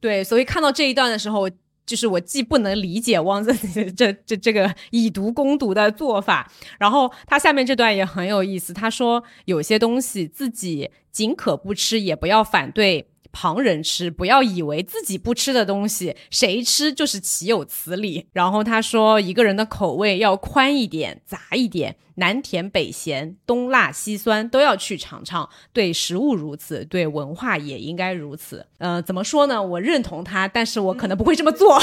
对，所以看到这一段的时候，就是我既不能理解汪曾祺这这这个以毒攻毒的做法，然后他下面这段也很有意思。他说有些东西自己仅可不吃，也不要反对。旁人吃，不要以为自己不吃的东西，谁吃就是岂有此理。然后他说，一个人的口味要宽一点、杂一点，南甜北咸，东辣西酸都要去尝尝。对食物如此，对文化也应该如此。呃，怎么说呢？我认同他，但是我可能不会这么做。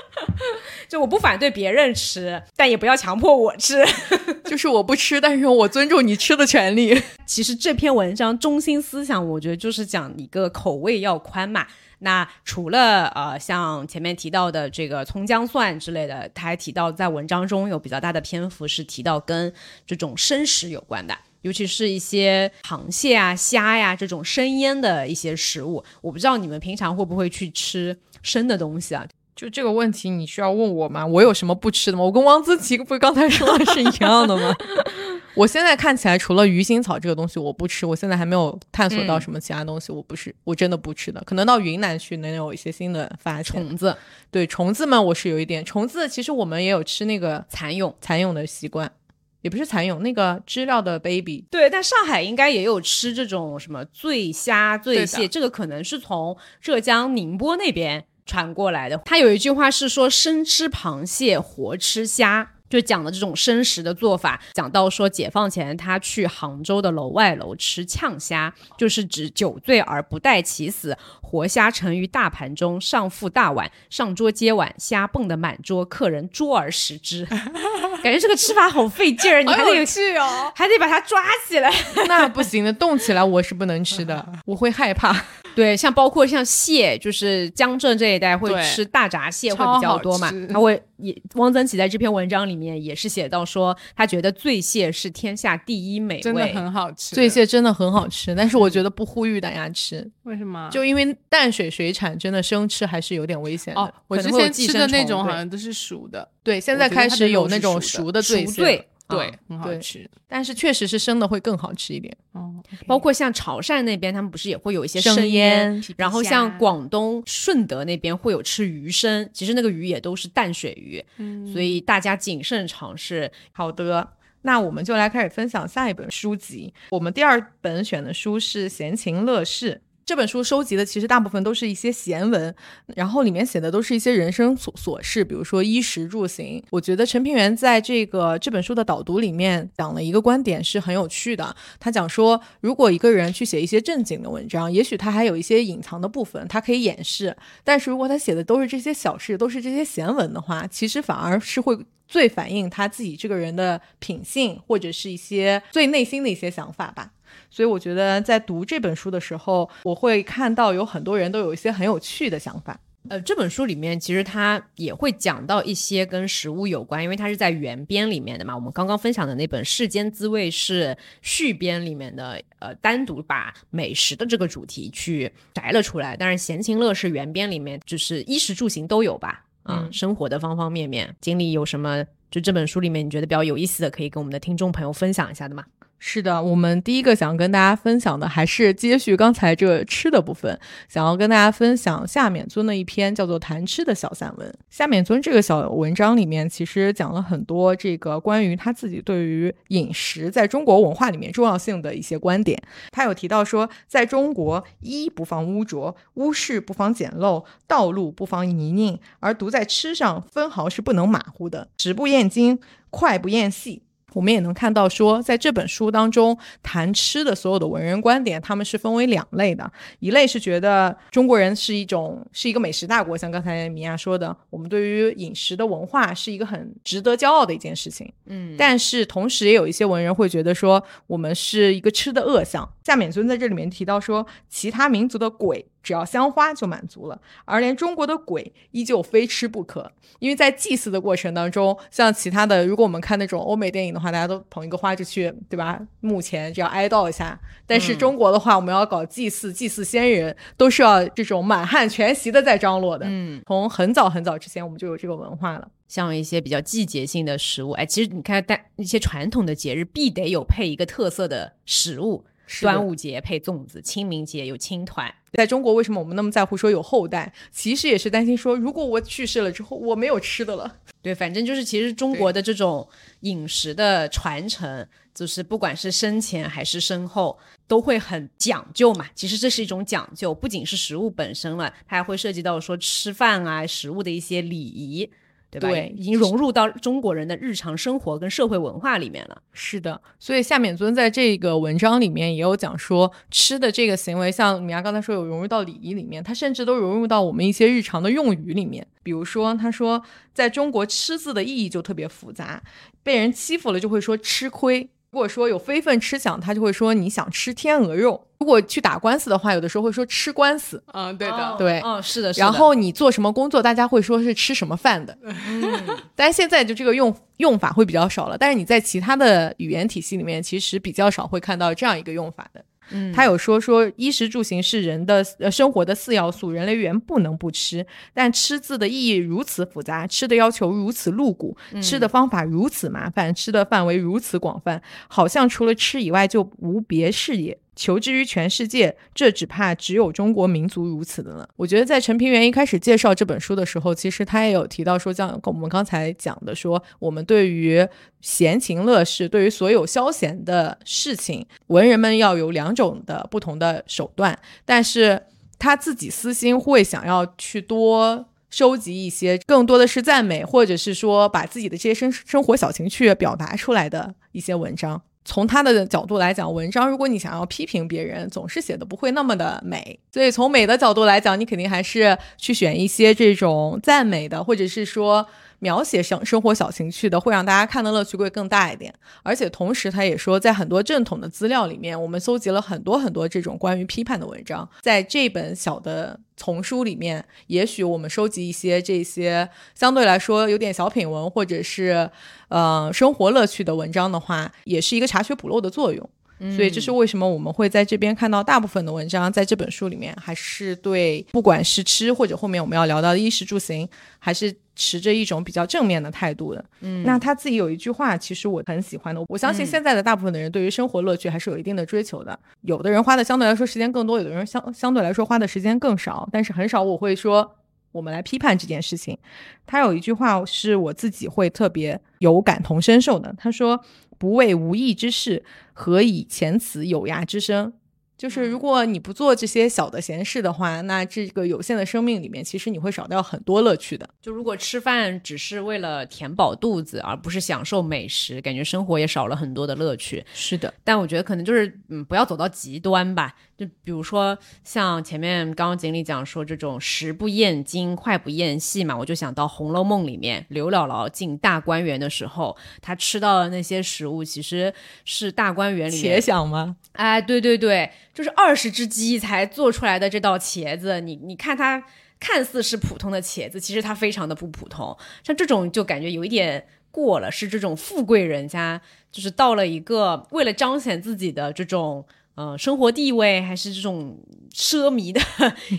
[LAUGHS] 就我不反对别人吃，但也不要强迫我吃。[LAUGHS] 就是我不吃，但是我尊重你吃的权利。[LAUGHS] 其实这篇文章中心思想，我觉得就是讲一个口味要宽嘛。那除了呃，像前面提到的这个葱姜蒜之类的，他还提到在文章中有比较大的篇幅是提到跟这种生食有关的。尤其是一些螃蟹啊、虾呀、这种生腌的一些食物，我不知道你们平常会不会去吃生的东西啊？就这个问题，你需要问我吗？我有什么不吃的吗？我跟汪曾祺不是刚才说的是一样的吗？[LAUGHS] 我现在看起来，除了鱼腥草这个东西我不吃，我现在还没有探索到什么其他东西我不是，我真的不吃的。可能到云南去能有一些新的发现。虫子、对虫子们，我是有一点虫子，其实我们也有吃那个蚕蛹。蚕蛹的习惯，也不是蚕蛹，那个知了的 baby。对，但上海应该也有吃这种什么醉虾、醉蟹，这个可能是从浙江宁波那边传过来的。他有一句话是说“生吃螃蟹，活吃虾”。就讲的这种生食的做法，讲到说解放前他去杭州的楼外楼吃呛虾，就是指酒醉而不待其死，活虾盛于大盘中，上覆大碗，上桌接碗，虾蹦得满桌，客人捉而食之。[LAUGHS] 感觉这个吃法好费劲儿，你还得有趣哦。还得把它抓起来。[LAUGHS] 那不行的，动起来我是不能吃的，[LAUGHS] 我会害怕。对，像包括像蟹，就是江浙这一带会吃大闸蟹会比较多嘛。他会也汪曾祺在这篇文章里面也是写到说，他觉得醉蟹是天下第一美味，真的很好吃。醉蟹真的很好吃，但是我觉得不呼吁大家吃，[LAUGHS] 为什么？就因为淡水水产真的生吃还是有点危险的。哦，我之前吃的那种好像都是熟的，对，现在开始有那种熟的醉蟹。对很好吃。但是确实是生的会更好吃一点。哦，包括像潮汕那边，他们不是也会有一些生腌，腌然后像广东顺德那边会有吃鱼生，其实那个鱼也都是淡水鱼，嗯所以大家谨慎尝试。好的，那我们就来开始分享下一本书籍。我们第二本选的书是《闲情乐事》。这本书收集的其实大部分都是一些闲文，然后里面写的都是一些人生琐琐事，比如说衣食住行。我觉得陈平原在这个这本书的导读里面讲了一个观点是很有趣的。他讲说，如果一个人去写一些正经的文章，也许他还有一些隐藏的部分，他可以掩饰；但是如果他写的都是这些小事，都是这些闲文的话，其实反而是会最反映他自己这个人的品性，或者是一些最内心的一些想法吧。所以我觉得在读这本书的时候，我会看到有很多人都有一些很有趣的想法。呃，这本书里面其实它也会讲到一些跟食物有关，因为它是在原编里面的嘛。我们刚刚分享的那本《世间滋味》是续编里面的，呃，单独把美食的这个主题去摘了出来。但是，闲情乐是原编里面就是衣食住行都有吧，啊、嗯生活的方方面面，经历有什么？就这本书里面你觉得比较有意思的，可以跟我们的听众朋友分享一下的吗？是的，我们第一个想跟大家分享的还是接续刚才这个吃的部分，想要跟大家分享夏勉尊的一篇叫做《谈吃》的小散文。夏勉尊这个小文章里面，其实讲了很多这个关于他自己对于饮食在中国文化里面重要性的一些观点。他有提到说，在中国，衣不防污浊，屋室不防简陋，道路不防泥泞，而独在吃上分毫是不能马虎的，食不厌精，脍不厌细。我们也能看到，说在这本书当中谈吃的所有的文人观点，他们是分为两类的。一类是觉得中国人是一种是一个美食大国，像刚才米娅说的，我们对于饮食的文化是一个很值得骄傲的一件事情。嗯，但是同时也有一些文人会觉得说，我们是一个吃的恶象。夏勉尊在这里面提到说，其他民族的鬼只要香花就满足了，而连中国的鬼依旧非吃不可。因为在祭祀的过程当中，像其他的，如果我们看那种欧美电影的话，大家都捧一个花就去，对吧？墓前只要哀悼一下。但是中国的话，我们要搞祭祀，祭祀先人都是要这种满汉全席的在张罗的。嗯，从很早很早之前，我们就有这个文化了。像一些比较季节性的食物，哎，其实你看，但一些传统的节日必得有配一个特色的食物。端午节配粽子，清明节有青团。在中国，为什么我们那么在乎说有后代？其实也是担心说，如果我去世了之后，我没有吃的了。[LAUGHS] 对，反正就是其实中国的这种饮食的传承，就是不管是生前还是身后，都会很讲究嘛。其实这是一种讲究，不仅是食物本身了，它还会涉及到说吃饭啊、食物的一些礼仪。对吧？已经融入到中国人的日常生活跟社会文化里面了。是的，所以夏勉尊在这个文章里面也有讲说，吃的这个行为，像米娅刚才说有融入到礼仪里面，它甚至都融入到我们一些日常的用语里面。比如说，他说，在中国“吃”字的意义就特别复杂，被人欺负了就会说吃亏。如果说有非分吃想，他就会说你想吃天鹅肉。如果去打官司的话，有的时候会说吃官司。嗯，对的，对，嗯，是的。然后你做什么工作，大家会说是吃什么饭的。嗯，[LAUGHS] 但是现在就这个用用法会比较少了。但是你在其他的语言体系里面，其实比较少会看到这样一个用法的。嗯，他有说说衣食住行是人的呃生活的四要素，人类原不能不吃。但吃字的意义如此复杂，吃的要求如此露骨，吃的方法如此麻烦，吃的范围如此广泛，好像除了吃以外就无别事也。求之于全世界，这只怕只有中国民族如此的呢。我觉得在陈平原一开始介绍这本书的时候，其实他也有提到说，像我们刚才讲的，说我们对于闲情乐事，对于所有消闲的事情，文人们要有两种的不同的手段。但是他自己私心会想要去多收集一些，更多的是赞美，或者是说把自己的这些生生活小情趣表达出来的一些文章。从他的角度来讲，文章如果你想要批评别人，总是写的不会那么的美。所以从美的角度来讲，你肯定还是去选一些这种赞美的，或者是说。描写生生活小情趣的，会让大家看的乐趣会更大一点。而且同时，他也说，在很多正统的资料里面，我们搜集了很多很多这种关于批判的文章。在这本小的丛书里面，也许我们收集一些这些相对来说有点小品文或者是呃生活乐趣的文章的话，也是一个查缺补漏的作用。所以这是为什么我们会在这边看到大部分的文章，在这本书里面还是对不管是吃或者后面我们要聊到的衣食住行，还是持着一种比较正面的态度的。嗯，那他自己有一句话，其实我很喜欢的。我相信现在的大部分的人对于生活乐趣还是有一定的追求的。有的人花的相对来说时间更多，有的人相相对来说花的时间更少。但是很少我会说我们来批判这件事情。他有一句话是我自己会特别有感同身受的。他说。不为无益之事，何以遣此有涯之生？就是如果你不做这些小的闲事的话，那这个有限的生命里面，其实你会少掉很多乐趣的。就如果吃饭只是为了填饱肚子，而不是享受美食，感觉生活也少了很多的乐趣。是的，但我觉得可能就是嗯，不要走到极端吧。就比如说像前面刚刚锦鲤讲说这种食不厌精，脍不厌细嘛，我就想到《红楼梦》里面刘姥姥进大观园的时候，她吃到的那些食物其实是大观园里面茄想吗？哎，对对对。就是二十只鸡才做出来的这道茄子，你你看它看似是普通的茄子，其实它非常的不普通。像这种就感觉有一点过了，是这种富贵人家，就是到了一个为了彰显自己的这种呃生活地位，还是这种奢靡的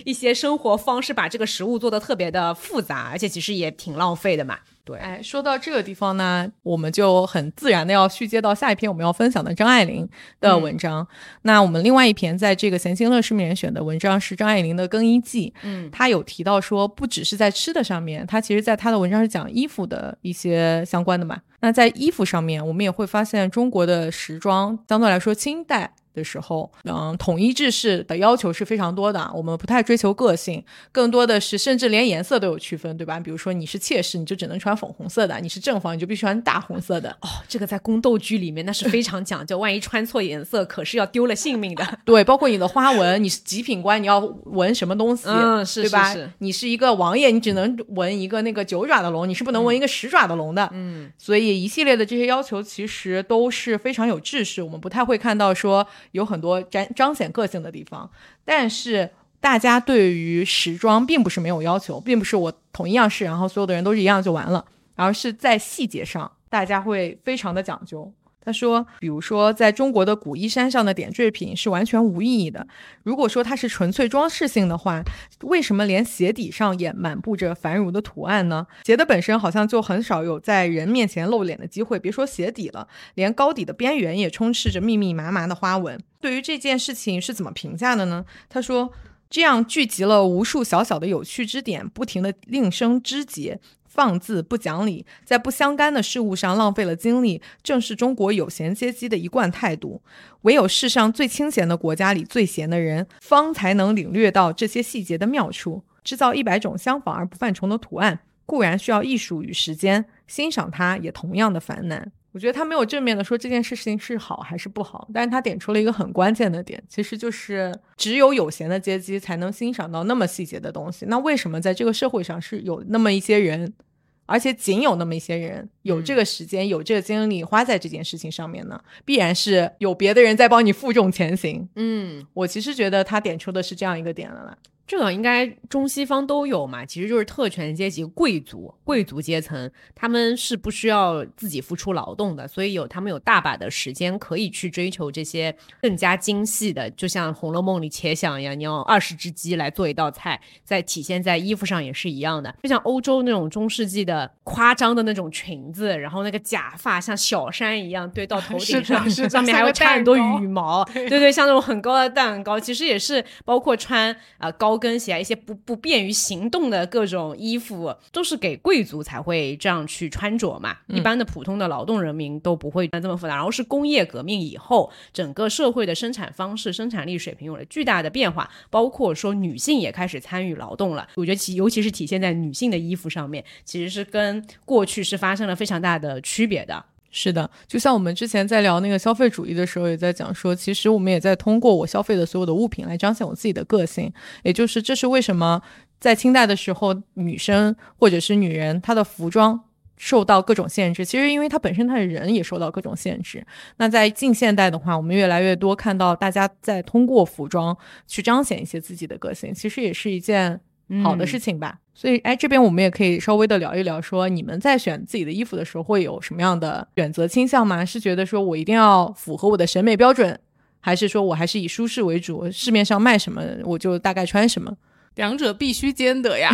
一些生活方式，把这个食物做的特别的复杂，而且其实也挺浪费的嘛。对，哎，说到这个地方呢，我们就很自然的要续接到下一篇我们要分享的张爱玲的文章。那我们另外一篇在这个闲情乐事里面选的文章是张爱玲的《更衣记》。嗯，她有提到说，不只是在吃的上面，她其实在她的文章是讲衣服的一些相关的嘛。那在衣服上面，我们也会发现中国的时装相对来说，清代。的时候，嗯，统一制式的要求是非常多的。我们不太追求个性，更多的是甚至连颜色都有区分，对吧？比如说你是妾室，你就只能穿粉红色的；你是正房，你就必须穿大红色的。哦，这个在宫斗剧里面那是非常讲究，万一穿错颜色，可是要丢了性命的。对，包括你的花纹，你是极品官，你要纹什么东西？嗯，是，对吧？是你是一个王爷，你只能纹一个那个九爪的龙，你是不能纹一个十爪的龙的。嗯，所以一系列的这些要求其实都是非常有制式，我们不太会看到说有很多彰。彰显个性的地方，但是大家对于时装并不是没有要求，并不是我统一样式，然后所有的人都是一样就完了，而是在细节上大家会非常的讲究。他说，比如说，在中国的古衣衫上的点缀品是完全无意义的。如果说它是纯粹装饰性的话，为什么连鞋底上也满布着繁缛的图案呢？鞋的本身好像就很少有在人面前露脸的机会，别说鞋底了，连高底的边缘也充斥着密密麻麻的花纹。对于这件事情是怎么评价的呢？他说，这样聚集了无数小小的有趣之点，不停的另生枝节。放肆不讲理，在不相干的事物上浪费了精力，正是中国有闲阶级的一贯态度。唯有世上最清闲的国家里最闲的人，方才能领略到这些细节的妙处。制造一百种相仿而不犯重的图案，固然需要艺术与时间，欣赏它也同样的繁难。我觉得他没有正面的说这件事情是好还是不好，但是他点出了一个很关键的点，其实就是只有有闲的阶级才能欣赏到那么细节的东西。那为什么在这个社会上是有那么一些人，而且仅有那么一些人有这个时间、有这个精力花在这件事情上面呢？必然是有别的人在帮你负重前行。嗯，我其实觉得他点出的是这样一个点了啦。这个应该中西方都有嘛，其实就是特权阶级、贵族、贵族阶层，他们是不需要自己付出劳动的，所以有他们有大把的时间可以去追求这些更加精细的，就像《红楼梦》里且想一样，你要二十只鸡来做一道菜，在体现在衣服上也是一样的，就像欧洲那种中世纪的夸张的那种裙子，然后那个假发像小山一样堆到头顶上，上面还会插很多羽毛，对对，像那种很高的蛋糕，其实也是包括穿啊高。高跟鞋啊，一些不不便于行动的各种衣服，都是给贵族才会这样去穿着嘛。一般的普通的劳动人民都不会穿这么复杂。然后是工业革命以后，整个社会的生产方式、生产力水平有了巨大的变化，包括说女性也开始参与劳动了。我觉得其尤其是体现在女性的衣服上面，其实是跟过去是发生了非常大的区别的。是的，就像我们之前在聊那个消费主义的时候，也在讲说，其实我们也在通过我消费的所有的物品来彰显我自己的个性。也就是这是为什么在清代的时候，女生或者是女人她的服装受到各种限制，其实因为她本身她的人也受到各种限制。那在近现代的话，我们越来越多看到大家在通过服装去彰显一些自己的个性，其实也是一件。好的事情吧，所以哎，这边我们也可以稍微的聊一聊，说你们在选自己的衣服的时候会有什么样的选择倾向吗？是觉得说我一定要符合我的审美标准，还是说我还是以舒适为主？市面上卖什么我就大概穿什么？两者必须兼得呀，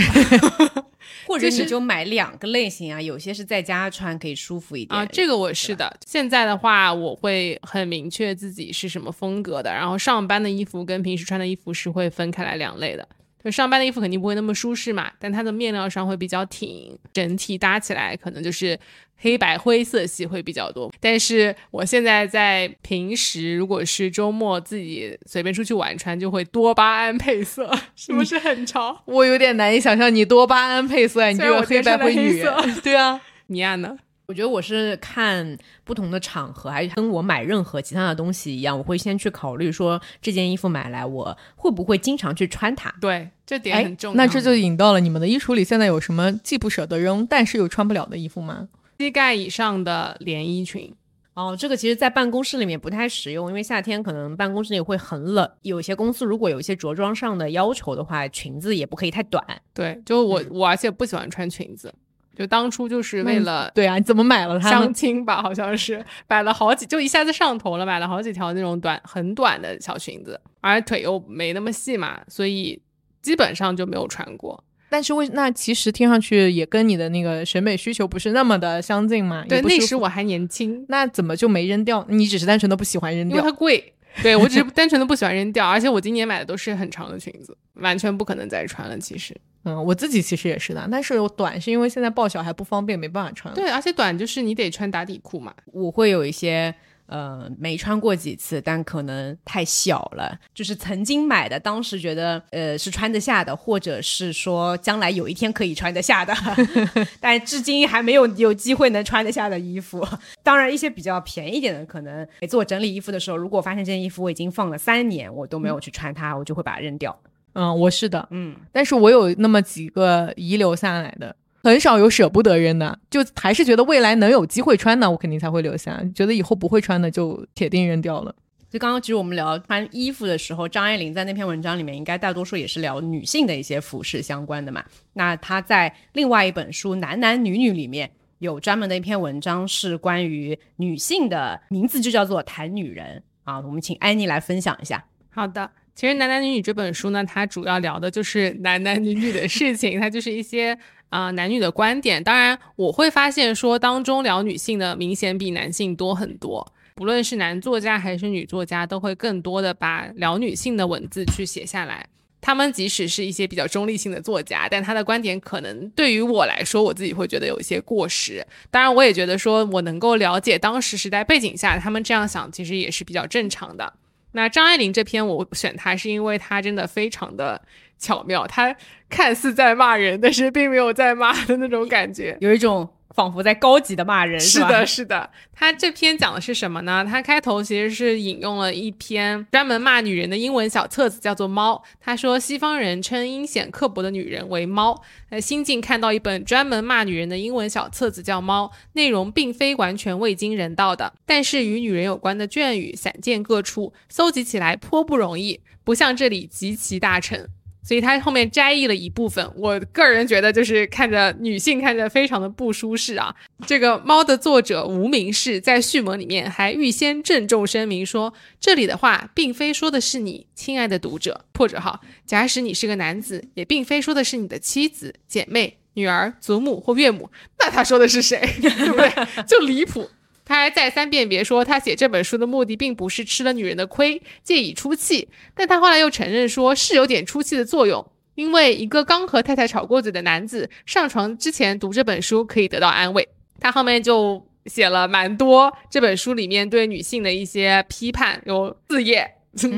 [LAUGHS] 或者你就买两个类型啊，有些是在家穿可以舒服一点啊。这个我是的，现在的话我会很明确自己是什么风格的，然后上班的衣服跟平时穿的衣服是会分开来两类的。就上班的衣服肯定不会那么舒适嘛，但它的面料上会比较挺，整体搭起来可能就是黑白灰色系会比较多。但是我现在在平时如果是周末自己随便出去玩穿，就会多巴胺配色，[LAUGHS] 是不是很潮？我有点难以想象你多巴胺配色，你就黑白灰女，对啊，你亚呢？我觉得我是看不同的场合，还是跟我买任何其他的东西一样，我会先去考虑说这件衣服买来我会不会经常去穿它。对，这点很重要。那这就引到了你们的衣橱里，现在有什么既不舍得扔，但是又穿不了的衣服吗？膝盖以上的连衣裙。哦，这个其实，在办公室里面不太实用，因为夏天可能办公室里会很冷。有些公司如果有一些着装上的要求的话，裙子也不可以太短。对，就我我而且不喜欢穿裙子。就当初就是为了对啊，你怎么买了它？相亲吧，好像是买了好几，就一下子上头了，买了好几条那种短很短的小裙子，而腿又没那么细嘛，所以基本上就没有穿过。但是为那其实听上去也跟你的那个审美需求不是那么的相近嘛？对，那时我还年轻，那怎么就没扔掉？你只是单纯的不喜欢扔掉因为它？贵。[LAUGHS] 对我只是 [LAUGHS] 单纯的不喜欢扔掉，而且我今年买的都是很长的裙子，完全不可能再穿了。其实，嗯，我自己其实也是的，但是我短是因为现在抱小孩不方便，没办法穿。，对，而且短就是你得穿打底裤嘛。我会有一些呃没穿过几次，但可能太小了，就是曾经买的，当时觉得呃是穿得下的，或者是说将来有一天可以穿得下的，[LAUGHS] 但至今还没有有机会能穿得下的衣服。当然，一些比较便宜一点的，可能每次我整理衣服的时候，如果发现这件衣服我已经放了三年，我都没有去穿它，我就会把它扔掉。嗯，我是的，嗯，但是我有那么几个遗留下来的，很少有舍不得扔的，就还是觉得未来能有机会穿的，我肯定才会留下。觉得以后不会穿的，就铁定扔掉了。就刚刚其实我们聊穿衣服的时候，张爱玲在那篇文章里面应该大多数也是聊女性的一些服饰相关的嘛。那她在另外一本书《男男女女》里面有专门的一篇文章是关于女性的，名字就叫做《谈女人》啊。我们请安妮来分享一下。好的，其实《男男女女》这本书呢，它主要聊的就是男男女女的事情，它就是一些啊、男女的观点。当然，我会发现说当中聊女性的明显比男性多很多。不论是男作家还是女作家，都会更多的把聊女性的文字去写下来。他们即使是一些比较中立性的作家，但他的观点可能对于我来说，我自己会觉得有一些过时。当然，我也觉得说我能够了解当时时代背景下他们这样想，其实也是比较正常的。那张爱玲这篇我选她是因为她真的非常的巧妙，他看似在骂人，但是并没有在骂的那种感觉。[LAUGHS] 有一种仿佛在高级的骂人，是的，是的。他这篇讲的是什么呢？他开头其实是引用了一篇专门骂女人的英文小册子，叫做《猫》。他说西方人称阴险刻薄的女人为猫。呃，新近看到一本专门骂女人的英文小册子，叫《猫》，内容并非完全未经人道的，但是与女人有关的眷语散见各处，搜集起来颇不容易，不像这里极其大成。所以他后面摘译了一部分，我个人觉得就是看着女性看着非常的不舒适啊。这个猫的作者无名氏在序文里面还预先郑重声明说，这里的话并非说的是你，亲爱的读者。破折号，假使你是个男子，也并非说的是你的妻子、姐妹、女儿、祖母或岳母，那他说的是谁？[LAUGHS] 对不对？就离谱。他还再三辨别说，他写这本书的目的并不是吃了女人的亏，借以出气。但他后来又承认说，是有点出气的作用，因为一个刚和太太吵过嘴的男子上床之前读这本书可以得到安慰。他后面就写了蛮多这本书里面对女性的一些批判，有四页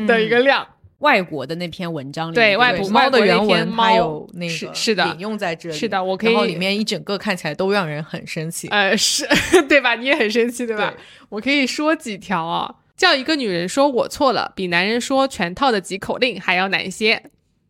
的一个量。外国的那篇文章里面，对外国猫的原文猫它有那个是是的引用在这里，是的我可以然后里面一整个看起来都让人很生气。呃，是 [LAUGHS] 对吧？你也很生气对吧？对我可以说几条啊。叫一个女人说我错了，比男人说全套的几口令还要难些。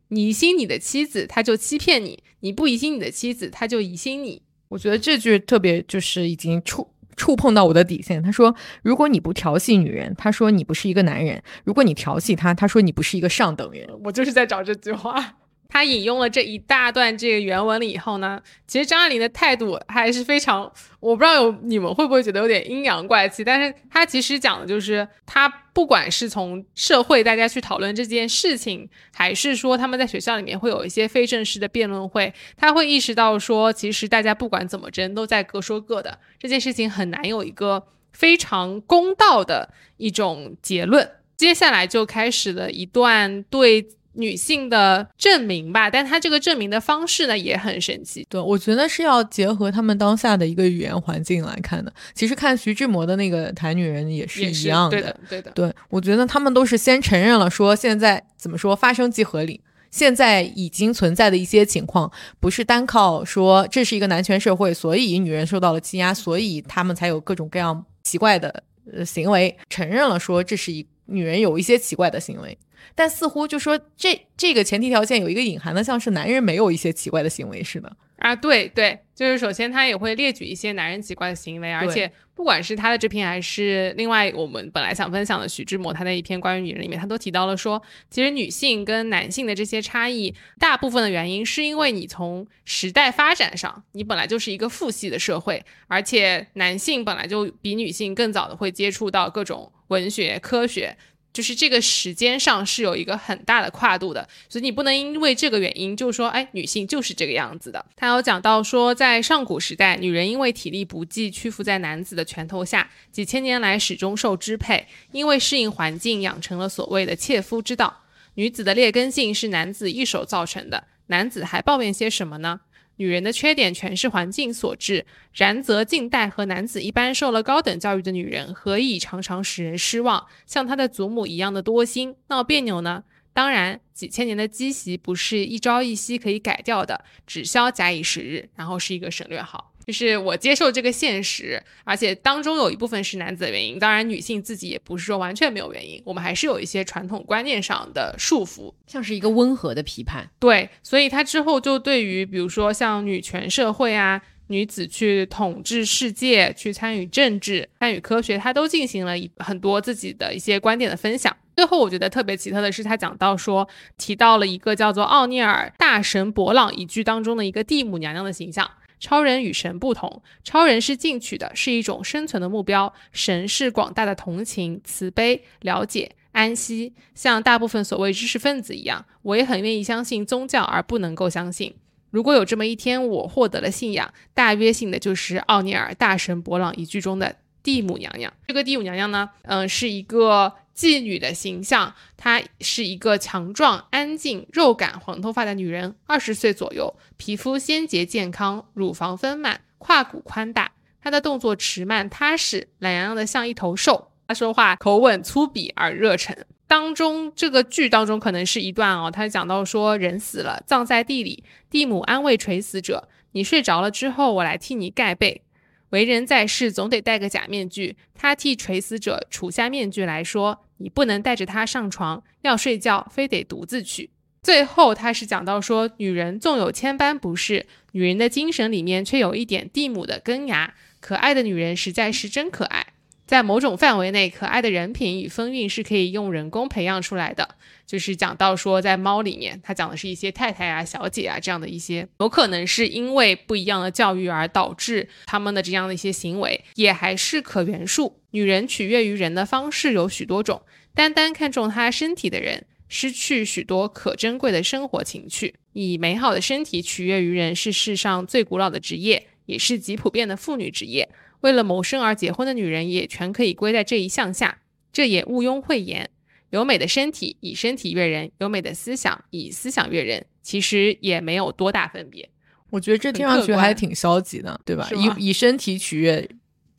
你疑心你的妻子，他就欺骗你；你不疑心你的妻子，他就疑心你。我觉得这句特别就是已经触触碰到我的底线。他说，如果你不调戏女人，他说你不是一个男人；如果你调戏他，他说你不是一个上等人。我就是在找这句话。他引用了这一大段这个原文了以后呢，其实张爱玲的态度还是非常，我不知道有你们会不会觉得有点阴阳怪气，但是他其实讲的就是，他不管是从社会大家去讨论这件事情，还是说他们在学校里面会有一些非正式的辩论会，他会意识到说，其实大家不管怎么争，都在各说各的，这件事情很难有一个非常公道的一种结论。接下来就开始了一段对女性的证明吧，但她这个证明的方式呢也很神奇。对，我觉得是要结合他们当下的一个语言环境来看的。其实看徐志摩的那个《谈女人》也是一样的对的，对的，对，我觉得他们都是先承认了说现在怎么说发生即合理，现在已经存在的一些情况，不是单靠说这是一个男权社会，所以女人受到了欺压，所以他们才有各种各样奇怪的呃行为，承认了说这是一女人有一些奇怪的行为。但似乎就说这这个前提条件有一个隐含的，像是男人没有一些奇怪的行为似的。啊，对对，就是首先他也会列举一些男人奇怪的行为，而且不管是他的这篇还是另外我们本来想分享的徐志摩他的一篇关于女人里面，他都提到了说，其实女性跟男性的这些差异，大部分的原因是因为你从时代发展上，你本来就是一个父系的社会，而且男性本来就比女性更早的会接触到各种文学、科学。就是这个时间上是有一个很大的跨度的，所以你不能因为这个原因就说，哎，女性就是这个样子的。他有讲到说，在上古时代，女人因为体力不济，屈服在男子的拳头下，几千年来始终受支配，因为适应环境，养成了所谓的切肤之道。女子的劣根性是男子一手造成的，男子还抱怨些什么呢？女人的缺点全是环境所致，然则近代和男子一般受了高等教育的女人，何以常常使人失望，像她的祖母一样的多心闹别扭呢？当然，几千年的积习不是一朝一夕可以改掉的，只消假以时日。然后是一个省略号。就是我接受这个现实，而且当中有一部分是男子的原因，当然女性自己也不是说完全没有原因，我们还是有一些传统观念上的束缚，像是一个温和的批判。对，所以他之后就对于比如说像女权社会啊，女子去统治世界、去参与政治、参与科学，他都进行了一很多自己的一些观点的分享。最后我觉得特别奇特的是，他讲到说提到了一个叫做奥尼尔大神博朗一句当中的一个蒂姆娘娘的形象。超人与神不同，超人是进取的，是一种生存的目标；神是广大的同情、慈悲、了解、安息。像大部分所谓知识分子一样，我也很愿意相信宗教，而不能够相信。如果有这么一天，我获得了信仰，大约信的就是奥尼尔大神博朗一句中的蒂姆娘娘。这个蒂姆娘娘呢，嗯，是一个。妓女的形象，她是一个强壮、安静、肉感、黄头发的女人，二十岁左右，皮肤鲜洁健康，乳房丰满，胯骨宽大。她的动作迟慢踏实，懒洋洋的像一头兽。她说话口吻粗鄙而热忱。当中这个剧当中可能是一段哦，他讲到说人死了，葬在地里，蒂姆安慰垂死者：“你睡着了之后，我来替你盖被。”为人在世，总得戴个假面具。他替垂死者除下面具来说：“你不能带着他上床，要睡觉，非得独自去。”最后，他是讲到说：“女人纵有千般不是，女人的精神里面却有一点蒂姆的根芽。可爱的女人实在是真可爱。”在某种范围内，可爱的人品与风韵是可以用人工培养出来的。就是讲到说，在猫里面，它讲的是一些太太啊、小姐啊这样的一些，有可能是因为不一样的教育而导致他们的这样的一些行为，也还是可原述。女人取悦于人的方式有许多种，单单看重她身体的人，失去许多可珍贵的生活情趣。以美好的身体取悦于人，是世上最古老的职业，也是极普遍的妇女职业。为了谋生而结婚的女人也全可以归在这一项下，这也毋庸讳言。有美的身体以身体悦人，有美的思想以思想悦人，其实也没有多大分别。我觉得这听上去还挺消极的，对吧？以以身体取悦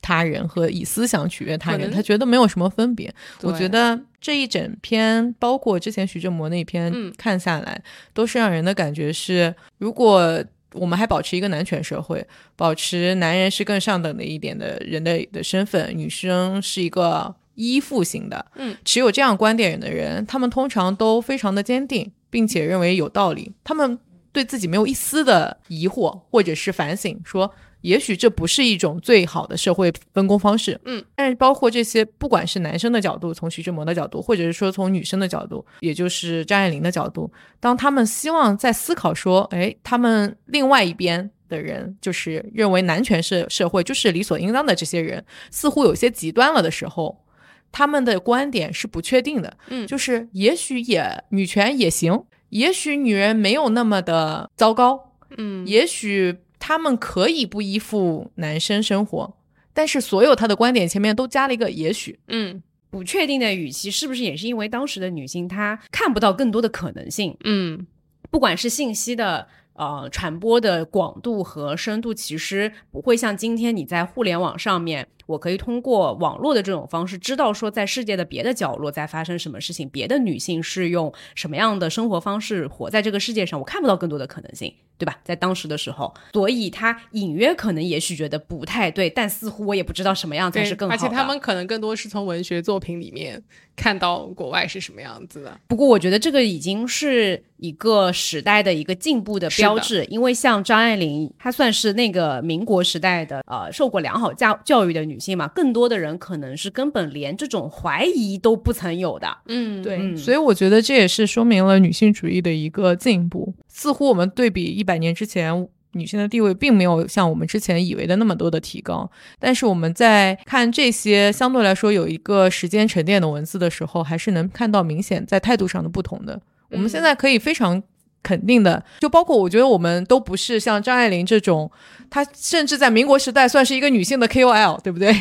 他人和以思想取悦他人，他觉得没有什么分别。我觉得这一整篇，包括之前徐志摩那篇看下来，都是让人的感觉是，如果。我们还保持一个男权社会，保持男人是更上等的一点的人的的身份，女生是一个依附型的。嗯，持有这样观点的人，他们通常都非常的坚定，并且认为有道理。他们对自己没有一丝的疑惑或者是反省，说。也许这不是一种最好的社会分工方式，嗯，但是包括这些，不管是男生的角度，从徐志摩的角度，或者是说从女生的角度，也就是张爱玲的角度，当他们希望在思考说，哎，他们另外一边的人，就是认为男权社社会就是理所应当的这些人，似乎有些极端了的时候，他们的观点是不确定的，嗯，就是也许也女权也行，也许女人没有那么的糟糕，嗯，也许。他们可以不依附男生生活，但是所有他的观点前面都加了一个也许，嗯，不确定的语气，是不是也是因为当时的女性她看不到更多的可能性？嗯，不管是信息的呃传播的广度和深度，其实不会像今天你在互联网上面。我可以通过网络的这种方式，知道说在世界的别的角落在发生什么事情，别的女性是用什么样的生活方式活在这个世界上，我看不到更多的可能性，对吧？在当时的时候，所以他隐约可能也许觉得不太对，但似乎我也不知道什么样才是更好的。而且他们可能更多是从文学作品里面看到国外是什么样子的。不过我觉得这个已经是一个时代的一个进步的标志，因为像张爱玲，她算是那个民国时代的呃受过良好教教育的女。女性嘛，更多的人可能是根本连这种怀疑都不曾有的。嗯，对，所以我觉得这也是说明了女性主义的一个进步。似乎我们对比一百年之前，女性的地位并没有像我们之前以为的那么多的提高。但是我们在看这些相对来说有一个时间沉淀的文字的时候，还是能看到明显在态度上的不同的。我们现在可以非常肯定的，就包括我觉得我们都不是像张爱玲这种，她甚至在民国时代算是一个女性的 KOL，对不对？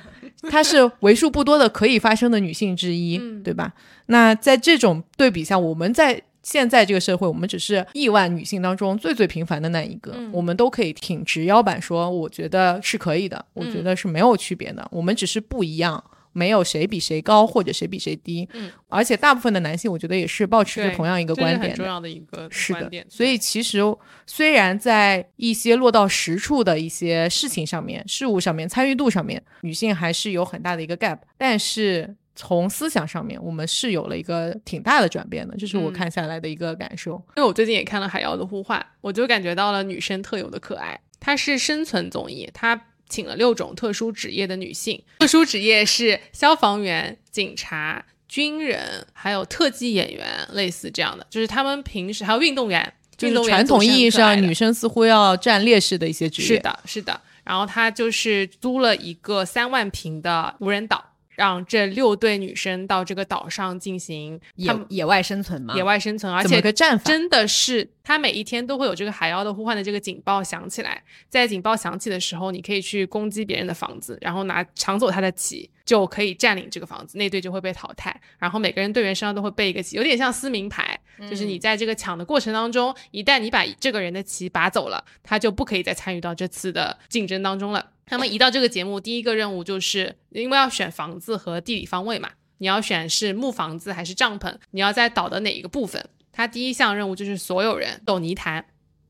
[LAUGHS] 她是为数不多的可以发声的女性之一，对吧？那在这种对比下，我们在现在这个社会，我们只是亿万女性当中最最平凡的那一个，我们都可以挺直腰板说，我觉得是可以的，我觉得是没有区别的，我们只是不一样。没有谁比谁高或者谁比谁低，嗯，而且大部分的男性，我觉得也是保持着同样一个观点很重要的一个是的观点。，所以其实虽然在一些落到实处的一些事情上面、事物上面、参与度上面，女性还是有很大的一个 gap，但是从思想上面，我们是有了一个挺大的转变的，这是我嗯看下来的一个感受。因为我最近也看了《海妖的呼唤》，我就感觉到了女生特有的可爱。它是生存综艺，它请了六种特殊职业的女性，特殊职业是消防员、警察、军人，还有特技演员，类似这样的，就是他们平时还有运动员，就是运动员传统意义上，女。女生似乎要占劣势的一些职业。是的，是的。然后他就是租了一个三万平的无人岛，让这六对女生到这个岛上进行野野外生存嘛，野外生存，而且个战法？真的是，它每一天都会有这个海妖的呼唤的这个警报响起来，在警报响起的时候，你可以去攻击别人的房子，然后拿抢走他的旗，就可以占领这个房子，那队就会被淘汰。然后每个人队员身上都会备一个旗，有点像撕名牌，就是你在这个抢的过程当中，一旦你把这个人的旗拔走了，他就不可以再参与到这次的竞争当中了。那么一到这个节目，第一个任务就是因为要选房子和地理方位嘛，你要选是木房子还是帐篷，你要在岛的哪一个部分。他第一项任务就是所有人走泥潭，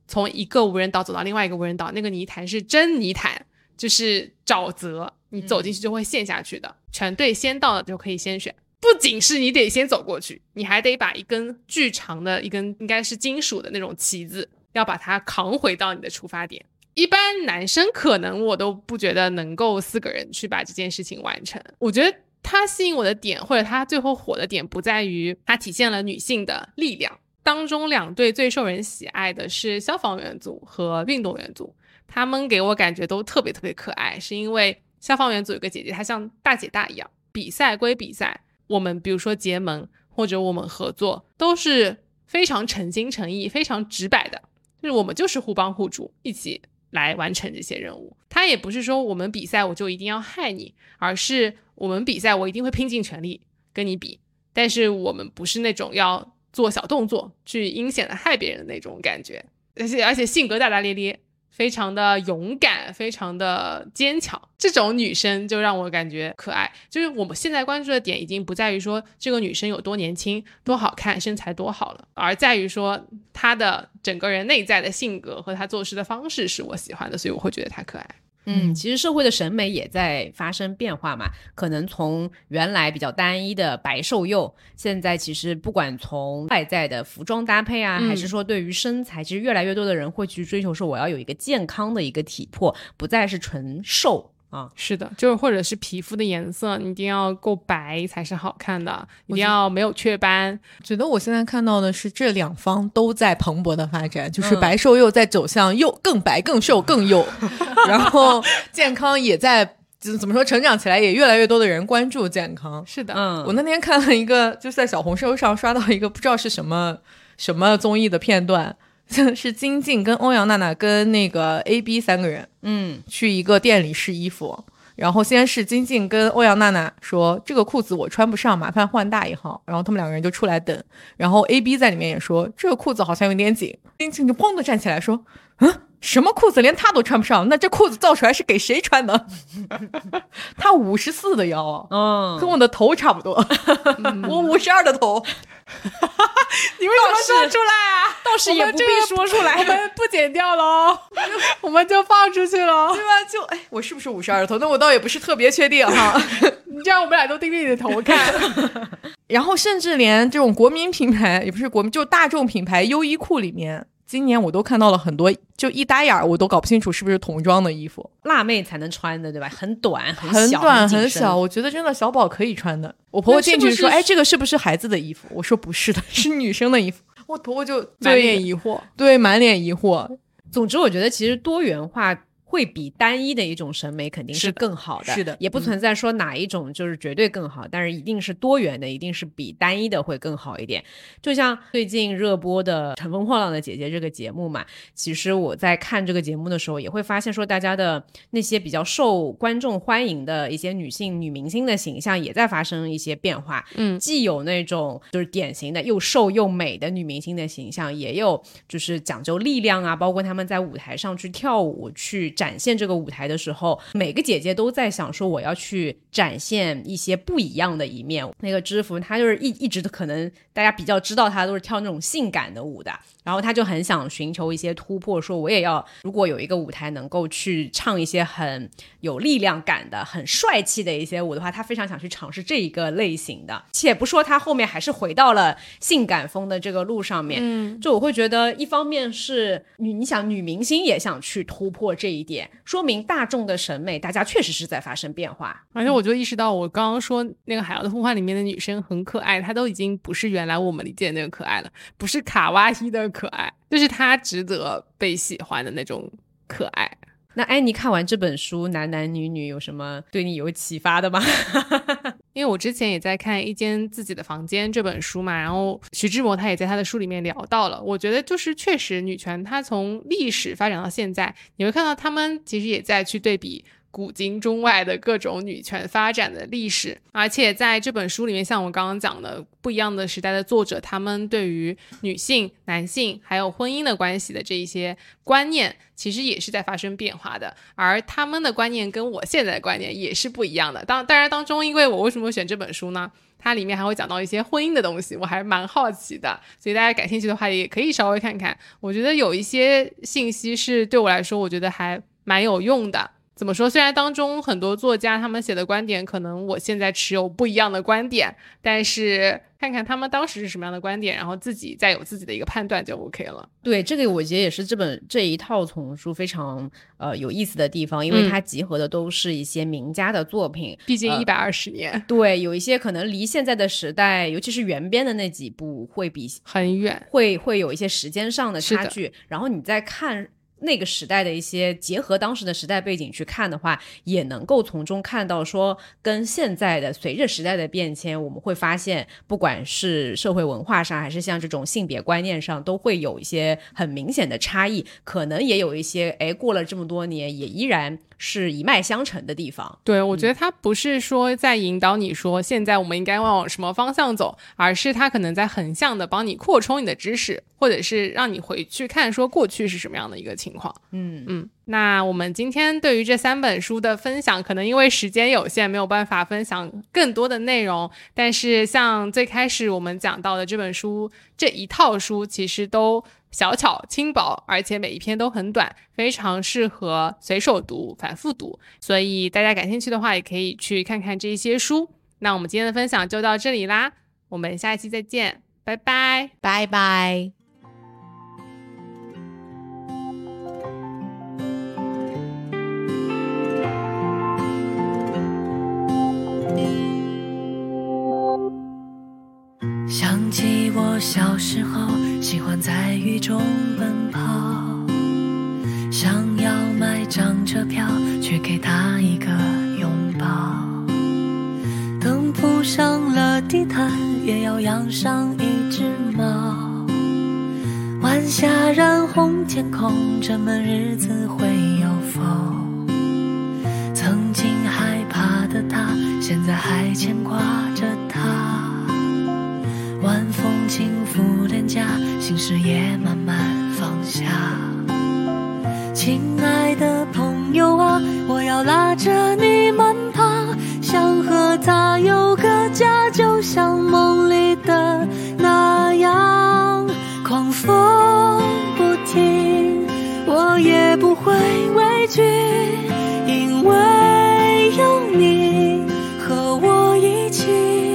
从一个无人岛走到另外一个无人岛，那个泥潭是真泥潭，就是沼泽，你走进去就会陷下去的。全队先到的就可以先选。不仅是你得先走过去，你还得把一根巨长的一根应该是金属的那种旗子，要把它扛回到你的出发点。一般男生可能我都不觉得能够四个人去把这件事情完成。我觉得它吸引我的点，或者它最后火的点，不在于它体现了女性的力量。当中两队最受人喜爱的是消防员组和运动员组，他们给我感觉都特别特别可爱，是因为消防员组有个姐姐，她像大姐大一样。比赛归比赛，我们比如说结盟或者我们合作，都是非常诚心诚意、非常直白的，就是我们就是互帮互助，一起来完成这些任务。他也不是说我们比赛我就一定要害你，而是我们比赛我一定会拼尽全力跟你比，但是我们不是那种要做小动作去阴险的害别人的那种感觉，而且而且性格大大咧咧。非常的勇敢，非常的坚强，这种女生就让我感觉可爱。就是我们现在关注的点已经不在于说这个女生有多年轻、多好看、身材多好了，而在于说她的整个人内在的性格和她做事的方式是我喜欢的，所以我会觉得她可爱。嗯，其实社会的审美也在发生变化嘛，可能从原来比较单一的白瘦幼，现在其实不管从外在的服装搭配啊，嗯还是说对于身材，其实越来越多的人会去追求说我要有一个健康的一个体魄，不再是纯瘦啊。是的，就是或者是皮肤的颜色，你一定要够白才是好看的，一定要没有雀斑。觉得我现在看到的是这两方都在蓬勃的发展，就是嗯白瘦幼在走向又更白、更瘦、更幼，[LAUGHS] 然后健康也在怎怎么说成长起来，也越来越多的人关注健康。是的，嗯，我那天看了一个，就是在小红书上刷到一个不知道是什么什么综艺的片段，[LAUGHS] 是金靖跟欧阳娜娜跟那个 A B 三个人嗯去一个店里试衣服。然后先是金靖跟欧阳娜娜说这个裤子我穿不上，麻烦换大一号。然后他们两个人就出来等。然后 A B 在里面也说这个裤子好像有点紧。金靖就砰的站起来说：“嗯，什么裤子连他都穿不上？那这裤子造出来是给谁穿的？[LAUGHS] 他五十四的腰啊，嗯，跟我的头差不多，[LAUGHS] 我五十二的头。[LAUGHS] 你为什么说出来啊？倒是也不必说出来我们不剪掉喽，[LAUGHS] 我们就放出去喽。对吧？就哎，我是不是五十二头？那我倒也不是特别确定哈。[LAUGHS] 你这样我们俩都盯着你的头看。然后甚至连这种国民品牌，也不是国民，就大众品牌优衣库里面，今年我都看到了很多，就一打眼儿我都搞不清楚是不是童装的衣服，辣妹才能穿的，对吧？很短，很小，很短很小，。我觉得真的小宝可以穿的。我婆婆进去说：“那是是哎，这个是不是孩子的衣服？”我说：“不是的，[LAUGHS] 是女生的衣服。”我婆婆就满脸，疑惑，对，满脸疑惑。总之，我觉得其实多元化。会比单一的一种审美肯定是更好的，是的，也不存在说哪一种就是绝对更好，但是一定是多元的，一定是比单一的会更好一点。就像最近热播的《乘风破浪的姐姐》这个节目嘛，其实我在看这个节目的时候，也会发现说大家的那些比较受观众欢迎的一些女性女明星的形象也在发生一些变化。嗯，既有那种就是典型的又瘦又美的女明星的形象，也有就是讲究力量啊，包括他们在舞台上去跳舞去。展现这个舞台的时候，每个姐姐都在想说，我要去展现一些不一样的一面。那个知福，她就是一一直都可能大家比较知道她都是跳那种性感的舞的。然后他就很想寻求一些突破，说我也要，如果有一个舞台能够去唱一些很有力量感的、很帅气的一些舞的话，他非常想去尝试这一个类型的。且不说他后面还是回到了性感风的这个路上面，嗯，就我会觉得，一方面是女，你想女明星也想去突破这一点，说明大众的审美，大家确实是在发生变化。而且我就意识到，我刚刚说那个《海洋的呼唤》里面的女生很可爱，她都已经不是原来我们理解的那个可爱了，不是卡哇伊的。可爱，就是他值得被喜欢的那种可爱。那安妮看完这本书，男男女女有什么对你有启发的吗？[LAUGHS] 因为我之前也在看《一间自己的房间》这本书嘛，然后徐志摩他也在他的书里面聊到了。我觉得就是确实，女权它从历史发展到现在，你会看到他们其实也在去对比。古今中外的各种女权发展的历史，而且在这本书里面，像我刚刚讲的，不一样的时代的作者，他们对于女性、男性还有婚姻的关系的这一些观念，其实也是在发生变化的。而他们的观念跟我现在的观念也是不一样的。当当然当中，因为我为什么选这本书呢？它里面还会讲到一些婚姻的东西，我还蛮好奇的。所以大家感兴趣的话，也可以稍微看看。我觉得有一些信息是对我来说，我觉得还蛮有用的。怎么说？虽然当中很多作家他们写的观点，可能我现在持有不一样的观点，但是看看他们当时是什么样的观点，然后自己再有自己的一个判断就 OK 了。对，这个我觉得也是这本这一套丛书非常呃有意思的地方，因为它集合的都是一些名家的作品，毕竟一百二十年。对，有一些可能离现在的时代，尤其是原编的那几部会比很远，会会有一些时间上的差距。然后你再看。那个时代的一些结合当时的时代背景去看的话，也能够从中看到说，跟现在的随着时代的变迁，我们会发现，不管是社会文化上，还是像这种性别观念上，都会有一些很明显的差异。可能也有一些，哎，过了这么多年，也依然。是一脉相承的地方。对，我觉得他不是说在引导你说现在我们应该往什么方向走，而是他可能在横向的帮你扩充你的知识，或者是让你回去看说过去是什么样的一个情况。嗯嗯。那我们今天对于这三本书的分享，可能因为时间有限，没有办法分享更多的内容。但是像最开始我们讲到的这本书，这一套书其实都。小巧轻薄，而且每一篇都很短，非常适合随手读、反复读。所以大家感兴趣的话，也可以去看看这些书。那我们今天的分享就到这里啦，我们下一期再见，拜拜，拜拜。想起我小时候。喜欢在雨中奔跑，想要买张车票，去给他一个拥抱。等铺上了地毯，也要养上一只猫。晚霞染红天空，这闷日子会有风。曾经害怕的他，现在还牵挂着他。晚风轻抚脸颊，心事也慢慢放下。亲爱的朋友啊，我要拉着你慢跑，想和他有个家，就像梦里的那样。狂风不停，我也不会畏惧，因为有你和我一起。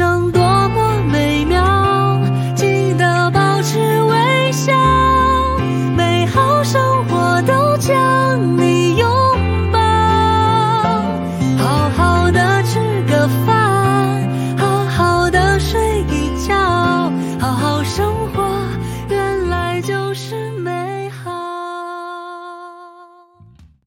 生多么美